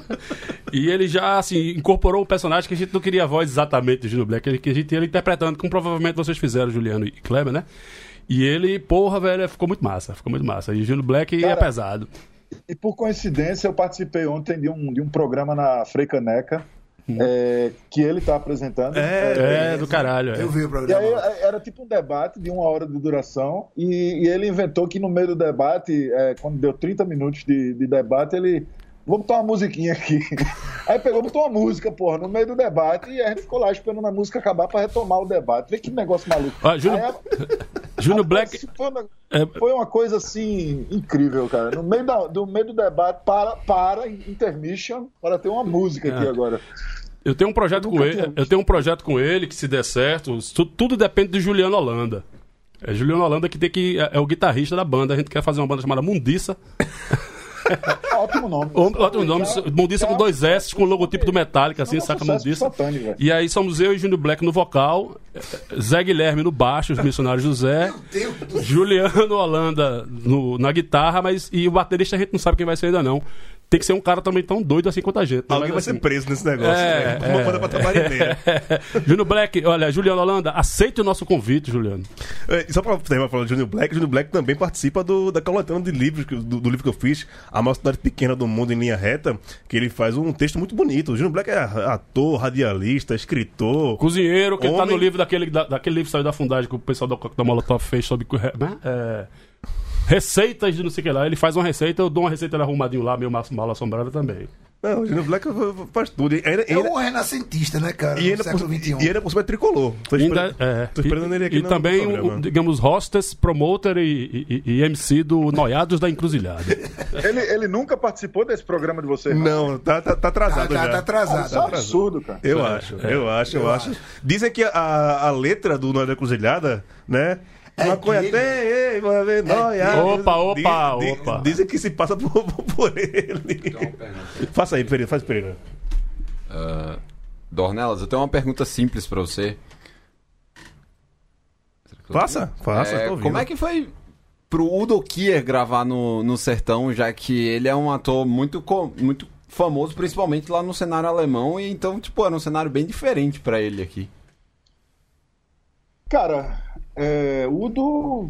e ele já, assim, incorporou o personagem que a gente não queria a voz exatamente de Júnior Black. Que a gente ia interpretando, como provavelmente vocês fizeram, Juliano e Kleber, né? E ele, porra, velho, ficou muito massa. Ficou muito massa. E Júnior Black é Cara, pesado. E por coincidência, eu participei ontem de um, de um programa na Freicaneca, é, que ele está apresentando. É, do caralho. É. Eu vi o E programa. aí é, era tipo um debate de uma hora de duração, e, e ele inventou que no meio do debate, é, quando deu 30 minutos de, de debate, ele vou botar uma musiquinha aqui. Aí pegou, botou uma música, porra, no meio do debate e a gente ficou lá esperando a música acabar pra retomar o debate. Vê que negócio maluco. Ah, Júnior- Aí a- Júnior Black. Foi uma, É. foi uma coisa assim incrível, cara. No meio, da, do meio do debate, para, para, intermission, para ter uma música aqui É. agora. Eu tenho um projeto com ele. Eu tenho um projeto com ele que se der certo, tu- tudo depende de Juliano Holanda. É Juliano Holanda que tem que é, é o guitarrista da banda. A gente quer fazer uma banda chamada Mundiça. Ótimo nome. Ótimo Ótimo nome, Mundiça com dois S, com o logotipo do Metallica, assim, É saca Mundiça. E aí somos eu e Júnior Black no vocal, eh, Zé Guilherme no baixo, os missionários do Zé, Juliano Holanda no- na guitarra, mas e o baterista a gente não sabe quem vai ser ainda não. Tem que ser um cara também tão doido assim quanto a gente. né? Alguém vai Mas, ser assim, preso nesse negócio. É, né? Uma é. banda pra trabalhar inteira. Júnior Black, olha, Juliano Holanda, aceite o nosso convite, Juliano. É, e só pra terminar falando de Júnior Black, Júnior Black também participa do, da coletânea de livros, do, do livro que eu fiz, A Maior Cidade Pequena do Mundo em Linha Reta, que ele faz um texto muito bonito. O Júnior Black é ator, radialista, escritor. Cozinheiro, que ele tá Homem- no livro daquele, da- daquele livro que saiu da fundagem que o pessoal da, da Molotov fez sobre né? É, receitas de não sei o que lá. Ele faz uma receita, eu dou uma receita arrumadinho lá, meio mal mal assombrada também. Não, o Júnior Black faz tudo. E ainda, É ainda, um renascentista, né, cara? e No ainda, século por, XXI. e ainda por cima é tricolor. Tô Ainda, esperando, é, tô esperando e, ele aqui e no também, o, digamos, hostess, promoter e, e- e MC do Noiados da Encruzilhada. Ele, ele nunca participou desse programa de vocês? Não, tá, tá, tá Tá, atrasado tá, já. tá atrasado. Isso é um absurdo, cara. Eu É, acho, eu acho, eu, acho. Dizem que a, a letra do Noia da Cruzilhada, né? É Maconha tem, ei, ver, nóia. Opa, opa, Di- di- opa. Dizem que se passa por, por ele. Faça aí, Pereira, faz Pereira. Ah, Dornelas, eu tenho uma pergunta simples pra você. Faça, faça, É, como é que foi pro Udo Kier gravar no, no Sertão, já que ele é um ator muito, muito famoso, principalmente lá no cenário alemão, e então, tipo, era um cenário bem diferente pra ele aqui. Cara, é, Udo.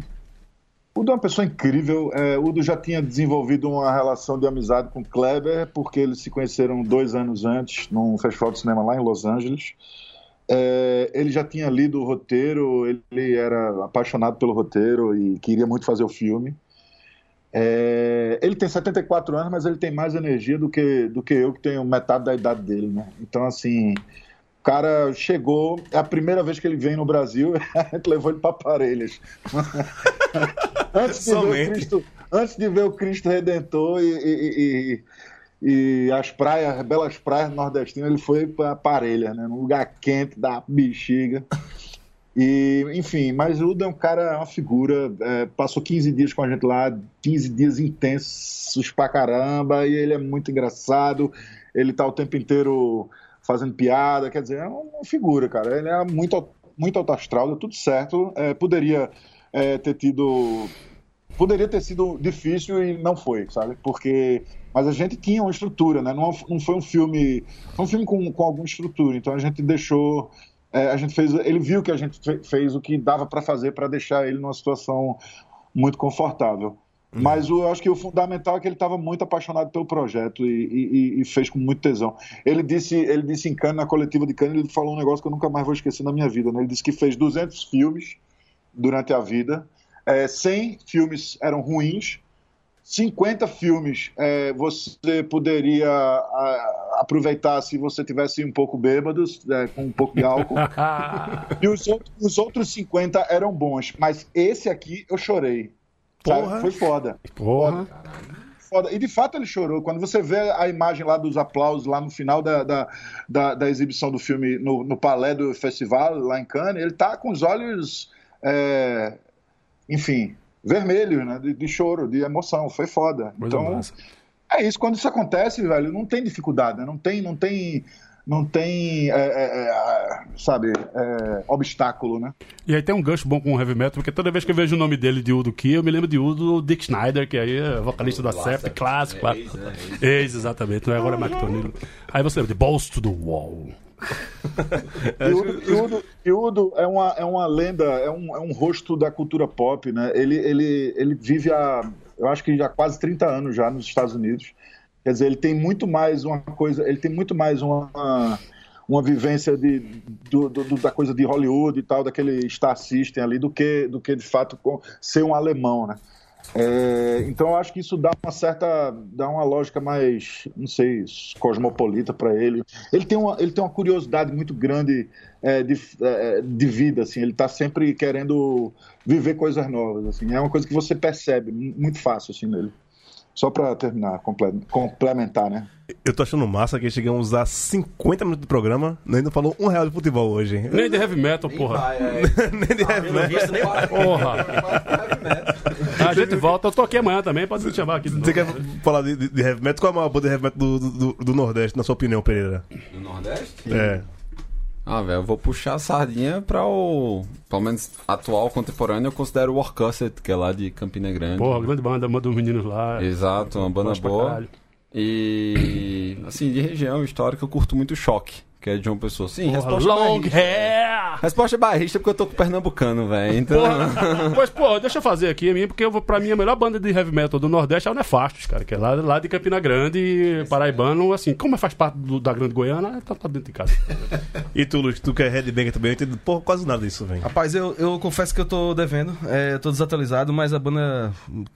Udo é uma pessoa incrível. É, Udo já tinha desenvolvido uma relação de amizade com Kleber, porque eles se conheceram dois anos antes, num festival de cinema lá em Los Angeles. É, ele já tinha lido o roteiro, ele era apaixonado pelo roteiro e queria muito fazer o filme. É, ele tem 74 anos, mas ele tem mais energia do que, do que eu, que tenho metade da idade dele, né? Então, assim, cara chegou, é a primeira vez que ele vem no Brasil, a gente levou ele para Parelhas. antes, de ver o. Cristo, antes de ver o Cristo Redentor e, e- e- e as praias, belas praias nordestinas, ele foi para Parelhas, né? Num lugar quente, da bexiga. E, enfim, mas o Udo é um cara, é uma figura, é, passou 15 dias com a gente lá, 15 dias intensos pra caramba, e ele é muito engraçado, ele tá o tempo inteiro fazendo piada, quer dizer, é uma figura, cara, ele é muito, muito alto astral, deu tudo certo, é, poderia é, ter tido, poderia ter sido difícil e não foi, sabe, porque, mas a gente tinha uma estrutura, né, não, não foi um filme, foi um filme com, com alguma estrutura, então a gente deixou é, a gente fez, ele viu que a gente fe- fez o que dava para fazer para deixar ele numa situação muito confortável. Mas o- eu acho que o fundamental é que ele estava muito apaixonado pelo projeto e, e- e fez com muito tesão. Ele disse, ele disse em Cannes, na coletiva de Cannes, ele falou um negócio que eu nunca mais vou esquecer na minha vida. né? Ele disse que fez 200 filmes durante a vida, é, 100 filmes eram ruins, 50 filmes é, você poderia a- aproveitar se você tivesse um pouco bêbado, é, com um pouco de álcool. e os outros, os outros 50 eram bons. Mas esse aqui eu chorei. Porra. Foi foda. Porra. Foda. E de fato ele chorou. Quando você vê a imagem lá dos aplausos lá no final da, da, da, da exibição do filme no, no palé do festival, lá em Cannes, ele tá com os olhos, é, enfim, vermelhos, né? De, de choro, de emoção. Foi foda. Então, massa. é isso. Quando isso acontece, velho, não tem dificuldade, né? Não tem, não tem, não tem, é, é, é, sabe, é, obstáculo, né? E aí tem um gancho bom com o heavy metal, porque toda vez que eu vejo o nome dele de Udo Kier, eu me lembro de Udo Dick Schneider, que aí é vocalista da Sept, clássico. É, lá. ex, né? Ex, exatamente, não é agora é Mike Tonilo. Aí você lembra de Balls to the Wall. E Udo, Udo- é, uma, é uma lenda, é um, é um rosto da cultura pop, né? Ele, ele, ele vive há, eu acho que já quase 30 anos já nos Estados Unidos. Quer dizer, ele tem muito mais uma coisa, ele tem muito mais uma, uma vivência de, do, do- da coisa de Hollywood e tal, daquele Star System ali, do que, do que de fato ser um alemão, né? É, então eu acho que isso dá uma certa, dá uma lógica mais, não sei, cosmopolita para ele. Ele tem uma, ele tem uma curiosidade muito grande é, de, é, de vida, assim. Ele está sempre querendo viver coisas novas, assim. É uma coisa que você percebe muito fácil assim nele. Só para terminar, comple- complementar, né? Eu tô achando massa que chegamos a 50 minutos do programa, ainda não falou um real de futebol hoje. Nem de heavy metal, porra. Nem de heavy Pelo metal. visto, nem Porra. A gente volta. Eu tô aqui amanhã também, pode me chamar aqui. Você quer falar de, de- de heavy metal? Qual é a maior banda de heavy metal do, do, do Nordeste, na sua opinião, Pereira? Do Nordeste? É. Ah, velho, eu vou puxar a sardinha pra o. Pelo menos atual, contemporâneo, eu considero o Orcussed, que é lá de Campina Grande. Porra, grande banda, manda os meninos lá. Exato, uma banda boa. E. Assim, de região histórica, eu curto muito Choque, que é de uma pessoa. Sim, Porra, resposta long hair! Resposta bairrista porque eu tô com pernambucano, velho. Então. Porra, pois, pô, deixa eu fazer aqui a minha, porque eu vou, pra mim a melhor banda de heavy metal do Nordeste é o Nefastos, cara, que é lá, lá de Campina Grande, paraibano, assim, como faz parte do- da Grande Goiânia, tá, tá dentro de casa. E tu, Luiz, tu que é headbanger também, eu entendo porra, quase nada disso, velho. Rapaz, eu, eu confesso que eu tô devendo, é, eu tô desatualizado, mas a banda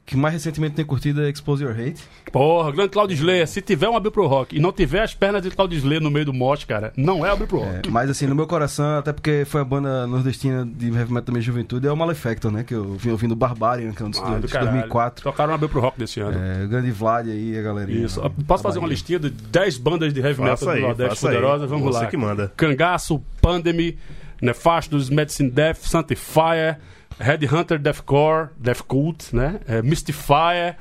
que mais recentemente tem curtido é Expose Your Hate. Porra, grande Claudio Slayer, se tiver um Abril Pro Rock e não tiver as pernas de Claudio Slayer no meio do mote, cara, não é Abril Pro Rock. É, mas assim, no meu coração, até porque foi a banda nordestina de heavy metal da minha juventude, é o Malefactor, né? Que eu vim ouvindo Barbarian, que é um dos Ah, do de caralho. 2004. Tocaram Abril Pro Rock desse ano. É, o grande Vlad aí, a galerinha. Isso. Posso fazer uma listinha de 10 bandas de heavy Faça metal aí, do Nordeste poderosas? Vamos Você lá. que manda. Cangaço, Pandemy, Nefastos, Medicine Death, Sanctifier, Headhunter Deathcore, Death Cult, né? É, Mystifier,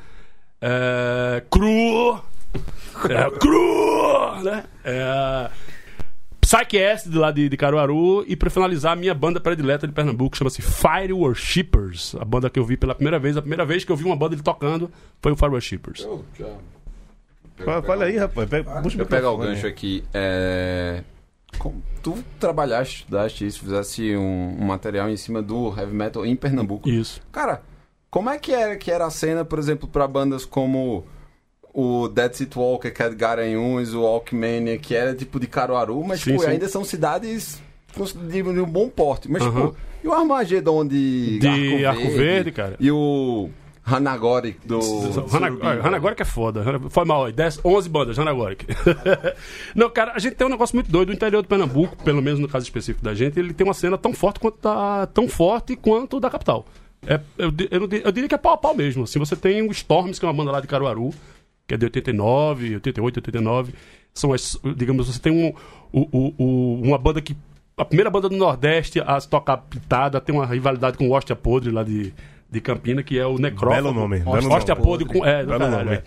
é, Cru, é, Cru, né? É, Psyche Acid lá de, de Caruaru e pra finalizar a minha banda predileta de Pernambuco chama-se Fire Worshippers, a banda que eu vi pela primeira vez, a primeira vez que eu vi uma banda ele tocando foi o Fire Worshippers. Fala, fala aí, rapaz. Pega, puxa Eu pegar o gancho aqui. É... Como tu trabalhaste, estudaste isso, fizesse um, um material em cima do heavy metal em Pernambuco. Isso. Cara, como é que era, que era a cena, por exemplo, pra bandas como o Dead Seat Walker, que é de Garanhuns, o Alckmania, que era tipo de Caruaru, mas Sim, tipo, sim. ainda são cidades de, um bom porte. Mas Aham. tipo, e o Armagedon de, De Arco Verde, cara. E o Hanagori do... Hanagoric Hanagoric é foda. Foi mal, aí. 10, 11 bandas, Hanagoric. Não, cara, a gente tem um negócio muito doido. O interior do Pernambuco, pelo menos no caso específico da gente, ele tem uma cena tão forte quanto da, tão forte quanto da capital. É, eu, eu, eu diria que é pau a pau mesmo. Assim, você tem o Storms, que é uma banda lá de Caruaru, que é de 89, 88, 89. São as, digamos, você tem um, o, o- o- uma banda que. A primeira banda do Nordeste a se tocar pitada, tem uma rivalidade com o Hostia Podre lá de, de Campina, que é o Necrófago. Belo nome, belo Hostia, Hostia nome. Podre com. É, do Belo caralho, nome.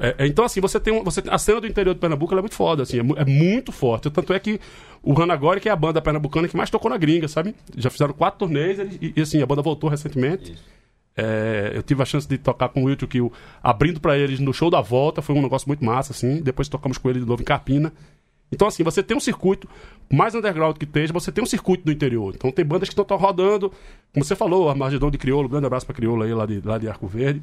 é. É, é, então, assim, você tem, um- você A cena do interior de Pernambuco ela é muito foda, assim, é, é muito forte. Tanto é que o Hanagori, que é a banda pernambucana que mais tocou na gringa, sabe? Já fizeram quatro turnês e, e, assim, a banda voltou recentemente. É, eu tive a chance de tocar com o Will Kill abrindo pra eles no show da volta, foi um negócio muito massa, assim. Depois tocamos com ele de novo em Carpina. Então, assim, você tem um circuito, mais underground que esteja, você tem um circuito no interior. Então, tem bandas que estão rodando, como você falou, Armagedon de Crioulo, grande abraço pra Crioulo aí, lá de, lá de Arco Verde.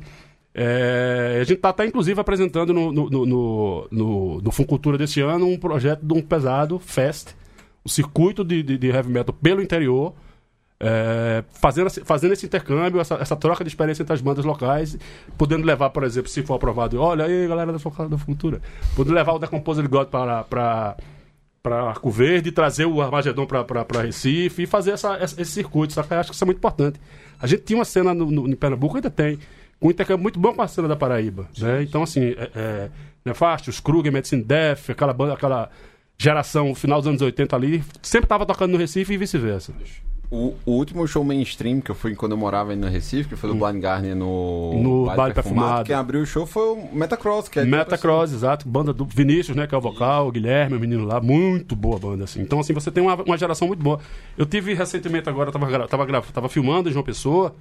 É, a gente tá até, inclusive, apresentando no, no, no, no, no, no Funcultura desse ano um projeto de um pesado Fest, o circuito de, de, de heavy metal pelo interior, é, fazendo, esse- fazendo esse intercâmbio, essa, essa troca de experiência entre as bandas locais, podendo levar, por exemplo, se for aprovado, olha aí, galera da Focada da Futura, podendo levar o Decomposed God para, para, para Arco Verde, trazer o Armagedon para, para, para Recife e fazer essa, esse circuito, saca? Eu acho que isso é muito importante. A gente tinha uma cena no, no, em Pernambuco, ainda tem, com um intercâmbio muito bom com a cena da Paraíba. Né? Então, assim, é, é, Nefastos, Kruger, Medicine Death, aquela, banda, aquela geração final dos anos 80 ali, sempre estava tocando no Recife e vice-versa. O, o último show mainstream que eu fui quando eu morava aí no Recife, que foi do Blind Guardian no, Hum. No Baile Perfumado. Quem abriu o show foi o Metacross, que é outra Metacross, exato. Banda do Vinícius, né? Que é o vocal, o Guilherme, o menino lá. Muito boa banda, assim. Então, assim, você tem uma, uma geração muito boa. Eu tive recentemente agora, eu tava, tava, gra- tava filmando em João Pessoa.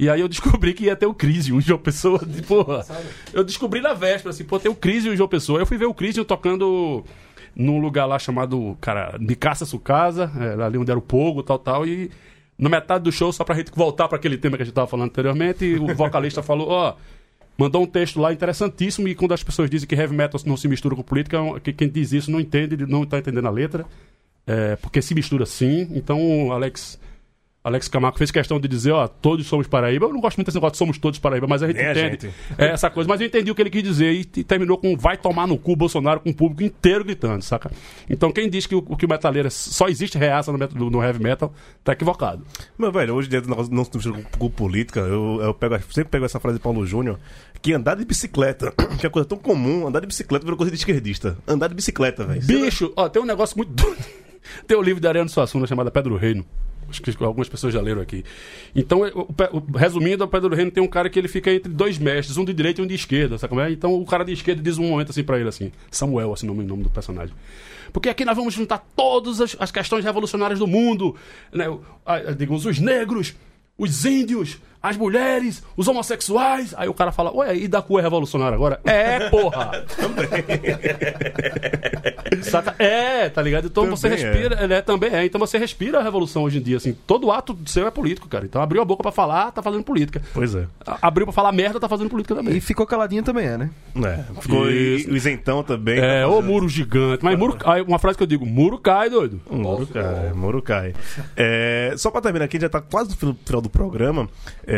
E aí eu descobri que ia ter o Crisium em João Pessoa. De, porra, eu descobri na véspera, assim, pô, tem o Crisium em João Pessoa. Eu fui ver o Crisium tocando num lugar lá chamado, cara, Micaça Sucasa, é, ali onde era o Pogo, tal, tal. E na metade do show, só pra gente voltar para aquele tema que a gente tava falando anteriormente, o vocalista falou, ó... Mandou um texto lá interessantíssimo e quando as pessoas dizem que heavy metal não se mistura com política, é que quem diz isso não entende, não está entendendo a letra, é, porque se mistura sim. Então, Alex, Alex Camargo fez questão de dizer, ó, todos somos Paraíba. Eu não gosto muito desse negócio de somos todos Paraíba, mas a gente a entende gente. é, essa coisa. Mas eu entendi o que ele quis dizer e, e terminou com vai tomar no cu Bolsonaro com o público inteiro gritando, saca? Então quem diz que o, que o metaleiro é- só existe reaça no, metal- no heavy metal, tá equivocado. Meu velho, hoje não estamos com com política, eu, eu pego, sempre pego essa frase de Paulo Júnior, que andar de bicicleta, que é coisa tão comum, andar de bicicleta virou coisa de esquerdista. Andar de bicicleta, velho. Bicho, ó, tem um negócio muito doido. Tem o livro da Ariano Suassuna chamado Pedro Reino. Acho que algumas pessoas já leram aqui. Então, o- resumindo, o Pedro Reino tem um cara que ele fica entre dois mestres, um de direita e um de esquerda, sabe como é? Então o cara de esquerda diz um momento assim pra ele, assim, Samuel, assim, o nome, nome do personagem. Porque aqui nós vamos juntar todas as, as questões revolucionárias do mundo, né? O- a- digamos, os negros, os índios, as mulheres, os homossexuais. Aí o cara fala, ué, e da cor é revolucionária agora? É, porra! Saca? É, tá ligado? Então você Também é. respira, né? Também é. Então você respira a revolução hoje em dia, assim. Todo ato seu é político, cara. Então abriu a boca pra falar, tá fazendo política. Pois é. Abriu pra falar merda, tá fazendo política também. E ficou caladinho também é, né? É, ficou e, Isso. o isentão também. É, tá ô muro gigante. Mas muro, aí uma frase que eu digo, muro cai, doido. Muro cai, muro cai. É, só pra terminar aqui, já tá quase no final- final do programa. É,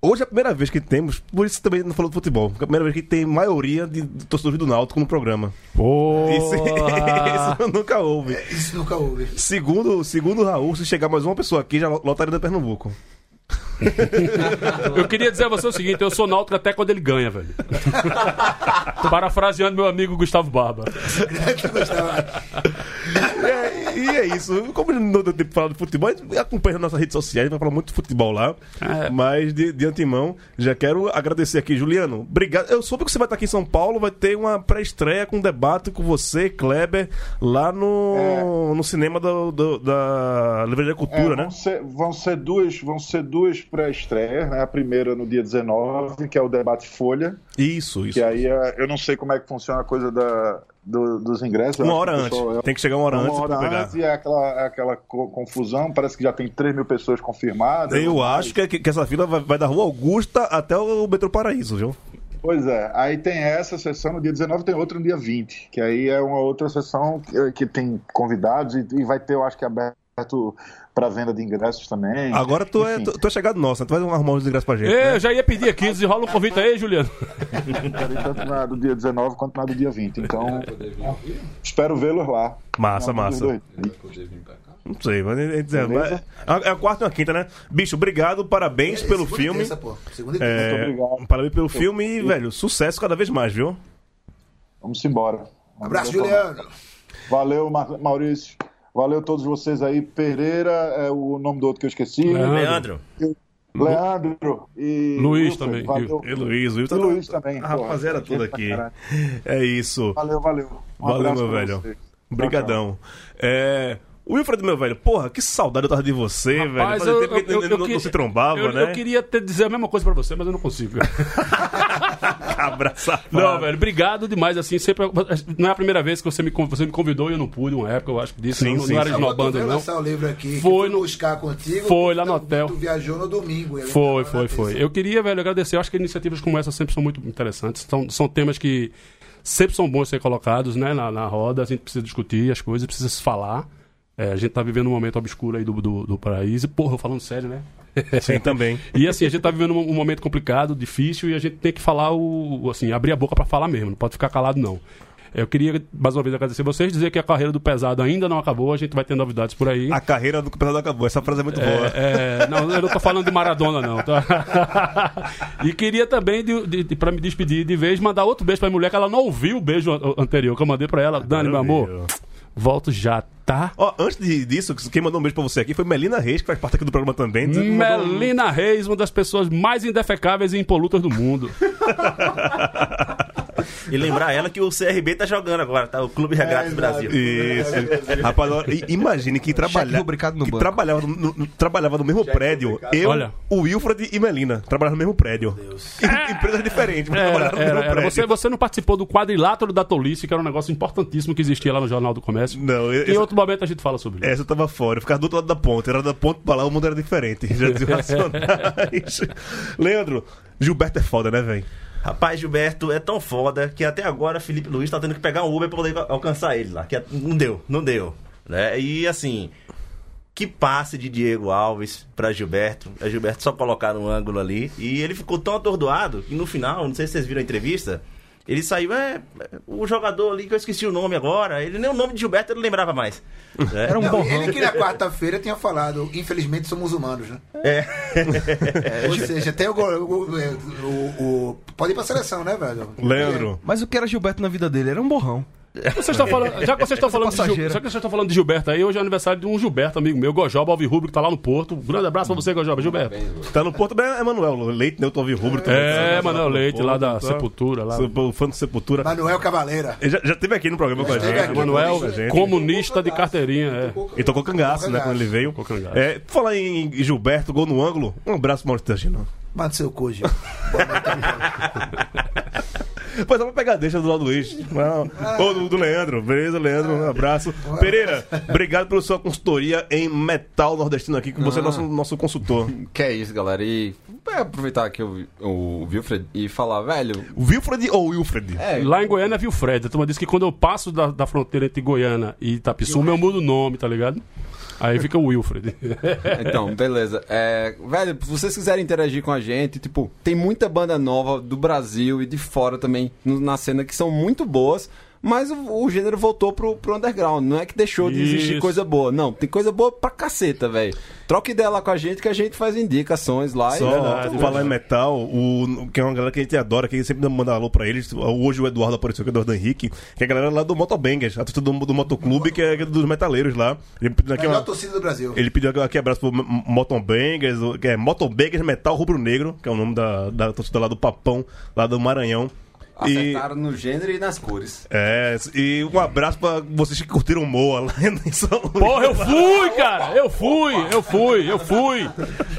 hoje é a primeira vez que temos, por isso também não falou de futebol, é a primeira vez que tem maioria de, torcedores do Náutico no programa. Porra. Isso, isso nunca houve. Isso nunca houve. Segundo, segundo o Raul, se chegar mais uma pessoa aqui, já lotaria da Pernambuco. Eu queria dizer a você o seguinte, eu sou náutico até quando ele ganha, velho. Parafraseando meu amigo Gustavo Barba. É, e é isso. Como não deu tempo de falar de futebol, a gente acompanha nas nossas redes sociais, a gente vai falar muito de futebol lá. É. Mas de, de antemão, já quero agradecer aqui, Juliano. Obrigado. Eu soube que você vai estar aqui em São Paulo, vai ter uma pré-estreia com um debate com você, Kleber, lá no, no cinema do, do- da Livraria É, Cultura, né? vão, ser, vão ser duas, vão ser duas pré-estreias, né? A primeira no dia 19, que é o debate Folha, Isso, isso. que aí é- eu não sei como é que funciona a coisa da, do- dos ingressos. Uma hora antes. pessoal- Tem que chegar uma hora uma antes hora pra pegar. antes e é aquela, é aquela co- confusão. Parece que já tem 3 mil pessoas confirmadas. Eu acho que, que essa fila vai, vai da Rua Augusta até o Metrô Paraíso, viu? Pois é, aí tem essa sessão no dia 19 tem outra no dia 20, que aí é uma outra sessão que, que tem convidados e, e vai ter, eu acho que aberto para venda de ingressos também. Agora tu é, tu, tu é chegado nosso, né? Tu vai arrumar os ingressos pra gente. Ei, né? eu já ia pedir aqui, desenrola um convite aí, Juliano. quero tanto na do dia 19 quanto na do dia 20. Então, espero vê-los lá. Massa, Na massa. Não sei, mas é, é, Beleza? é a quarta e a quinta, né? Bicho, obrigado, parabéns pelo Segunda e filme. terça, pô. Segunda e terça. É, Muito obrigado. parabéns pelo filme e, velho, sucesso cada vez mais, viu? Vamos embora. Abraço, Juliano. Valeu, Ma- Maurício. Valeu a todos vocês aí. Pereira é o nome do outro que eu esqueci. Leandro. Leandro, Leandro e. Luiz Wilfred. também. Valeu. E Luiz, o E Wilton. Luiz também. A rapaziada toda aqui. Caralho. É isso. Valeu, valeu. Um Valeu, meu velho. vocês. Obrigadão. É. Wilfred, meu velho, porra, que saudade eu tava de você, velho. Rapaz, Fazia eu, tempo que eu- gente eu- não, eu não que- se trombava, eu, né? eu queria te dizer a mesma coisa pra você, mas eu não consigo. Abraçar. Não, velho, obrigado demais, assim, sempre... Não é a primeira vez que você me, você me convidou e eu não pude, uma época, eu acho que disso. Sim, não, sim, não era sim. Esnobando, não. lançar o livro aqui. Foi fui no- buscar contigo. foi lá no hotel. Tu viajou no domingo. Foi, foi, foi. terça. Eu queria, velho, agradecer. Eu acho que iniciativas como essa sempre são muito interessantes. São, são temas que sempre são bons ser colocados né, na, na roda. A gente precisa discutir as coisas, precisa se falar. É, a gente tá vivendo um momento obscuro aí do, do, do país. E, porra, eu falando sério, né? Sim, também. E assim, a gente tá vivendo um, um momento complicado, difícil, e a gente tem que falar o. assim, abrir a boca pra falar mesmo, não pode ficar calado, não. Eu queria, mais uma vez, agradecer vocês, dizer que a carreira do pesado ainda não acabou, a gente vai ter novidades por aí. A carreira do campeonato acabou. Essa frase é muito boa. É, é, não, eu não tô falando de Maradona, não. Tá? e queria também, de, de, de- pra me despedir de vez, mandar outro beijo pra minha mulher, que ela não ouviu o beijo an- anterior que eu mandei pra ela. Dani, meu amor? Volto já, tá? Ó, antes disso, quem mandou um beijo pra você aqui foi Melina Reis, que faz parte aqui do programa também. Mandou Melina Reis, uma das pessoas mais indefecáveis e impolutas do mundo. E lembrar ela que o CRB tá jogando agora, tá? O Clube Regatas Brasil. Isso. Rapaz, ó, i- imagine que, trabalha, rubricado no que banco. trabalhava, no, no- trabalhava no mesmo prédio. Eu, Olha. o Wilfred e Melina. Trabalhavam no mesmo prédio. Em- Empresas diferentes, mas Era, trabalhavam no era, mesmo era. prédio. Você, você não participou do quadrilátero da tolice, que era um negócio importantíssimo que existia lá no Jornal do Comércio. Não, Em esse- outro momento a gente fala sobre isso. Essa eu tava fora, eu ficava do outro lado da ponte. Era da ponte pra lá, o mundo era diferente. Já dizia o Racionais. Leandro, Gilberto é foda, né, velho? Rapaz, Gilberto é tão foda que até agora Felipe Luiz tá tendo que pegar um Uber pra poder alcançar ele lá. Que é- não deu, não deu. Né? E assim, Que passe de Diego Alves pra Gilberto. A Gilberto só colocar no ângulo ali. E ele ficou tão atordoado que no final, não sei se vocês viram a entrevista, ele saiu, é, o jogador ali que eu esqueci o nome agora, ele nem o nome de Gilberto ele não lembrava mais. É. Era um Não, borrão. ele que na quarta-feira tinha falado, infelizmente somos humanos, né? É. Ou seja, tem o, o, o- o- Pode ir pra seleção, né, velho? Leandro. Mas o que era Gilberto na vida dele? Era um borrão. Vocês estão falando, já que vocês estão falando, de Gil, já que vocês estão falando de Gilberto aí, hoje é aniversário de um Gilberto, amigo meu, Gojoba Alvirrubro, que tá lá no Porto. Um grande abraço pra você, Gojoba. Gilberto. Tá no também é Manuel Leite, né? Eu tô ouvindo Rubro também. É, Manuel Leite, lá da Tá. Sepultura. Lá. O fã do Sepultura. Manuel Cavaleira. Ele já, já teve aqui no programa com a gente. aqui. Manuel, comunista de carteirinha, é. E tocou cangaço, né? Quando ele veio. É, falar em Gilberto, gol no ângulo. Um abraço pro Maurício Tagino. Manda seu cu, Gil. Pois é, vamos pegar a deixa do lado do Luiz. Ou do, do Leandro. Beleza, Leandro? Um abraço. Pereira, obrigado pela sua consultoria em metal nordestino aqui, que você é nosso, nosso consultor. Que é isso, galera. E é, aproveitar aqui o, o Wilfred e falar, velho. O Wilfred ou Wilfred? É, Lá em Goiânia viu o Fred. A turma disse que quando eu passo da, da fronteira entre Goiânia e Itapissuma, eu mudo o nome, tá ligado? Aí fica o Wilfred. Então, beleza. É, velho, se vocês quiserem interagir com a gente, tipo, tem muita banda nova do Brasil e de fora também na cena que são muito boas, mas o, o gênero voltou pro, pro underground. Não é que deixou de existir Isso. coisa boa. Não, tem coisa boa pra caceta, velho. Troca ideia lá com a gente que a gente faz indicações lá. e- Só verdade, falar em metal, o, que é uma galera que a gente adora, que sempre manda alô pra eles. Hoje o Eduardo apareceu aqui, o Eduardo Henrique, que é a galera lá do Motobangers, a torcida do, do Motoclube, que é dos metaleiros lá. Ele pediu aqui Melhor uma, torcida do Brasil. ele pediu aqui abraço pro Motobangers, que é Motobangers Metal Rubro Negro, que é o nome da, da torcida lá do Papão, lá do Maranhão. E, Acertaram no gênero e nas cores. é, e um abraço pra vocês que curtiram o Moa lá em São Luís. Porra, eu fui, cara! Eu fui, eu fui, eu fui.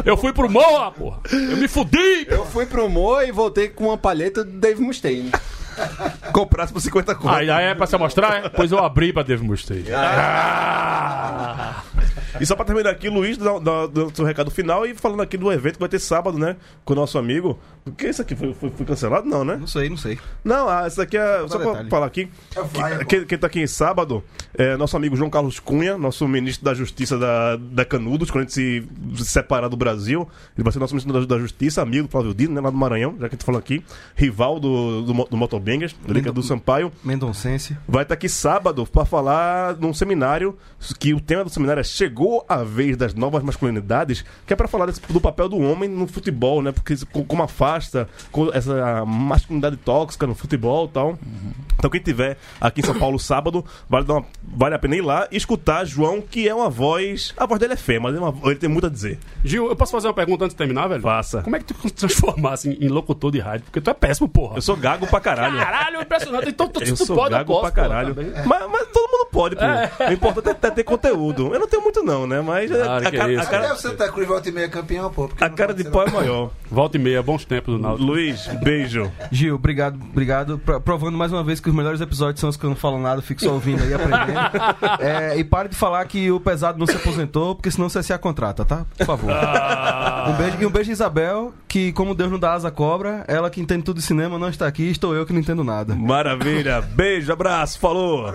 Eu fui pro Moa, porra. Eu me fudi. Eu fui pro Mo e voltei com uma palheta do Dave Mustaine. Comprasse por 50 conto. Aí, aí é pra se amostrar? é? Pois eu abri pra Dave Mustaine. E só pra terminar aqui, Luiz, dá, dá, dá o seu recado final e falando aqui do evento que vai ter sábado, né? Com o nosso amigo. O que isso aqui foi, foi, foi cancelado? Não, né? Não sei, não sei. Não, ah, isso aqui é. Só pra detalhe. falar aqui. vai, que- Quem, quem tá aqui em sábado é nosso amigo João Carlos Cunha, nosso ministro da Justiça da, da Canudos, quando a gente se, se separar do Brasil. Ele vai ser nosso ministro da, da Justiça, amigo do Flávio Dino, né? Lá do Maranhão, já que a gente falou aqui. Rival do, do, do Motobangers, do, do Sampaio. Mendoncense. Vai estar aqui sábado para falar num seminário que o tema do seminário é Chegou a vez das novas masculinidades, que é para falar desse- do papel do homem no futebol, né? Porque co- como afasta com essa masculinidade tóxica no futebol e tal. Então quem tiver aqui em São Paulo sábado, vale, dar uma- vale a pena ir lá e escutar João, que é uma voz. A voz dele é feia, mas ele, é uma- ele tem muito a dizer. Gil, eu posso fazer uma pergunta antes de terminar, velho? Faça. Como é que tu se transformasse em, em locutor de rádio? Porque tu é péssimo, porra. Eu sou gago pra caralho. Caralho, impressionante. Então tu, Eu tu pode, eu gago posso, pra caralho. mas, mas todo mundo pode, pô. O importante é ter, ter conteúdo. Eu não tenho muito, não, né? Mas Claro a, cara, é isso. a cara- Até o Santa Cruz volta e meia campeão, pô. a cara de pau é maior. Volta e meia, bons tempos do Náutico. Luiz, beijo. Gil, obrigado, obrigado. Pro- Provando mais uma vez que os melhores episódios são os que eu não falo nada, fico só ouvindo aí, aprendendo. É, e pare de falar que o pesado não se aposentou, porque senão você se a contrata, tá? Por favor. Um beijo, e um beijo Isabel, que como Deus não dá asa à cobra, ela que entende tudo de cinema não está aqui, estou eu que não entendo nada. Maravilha. Beijo, abraço, falou.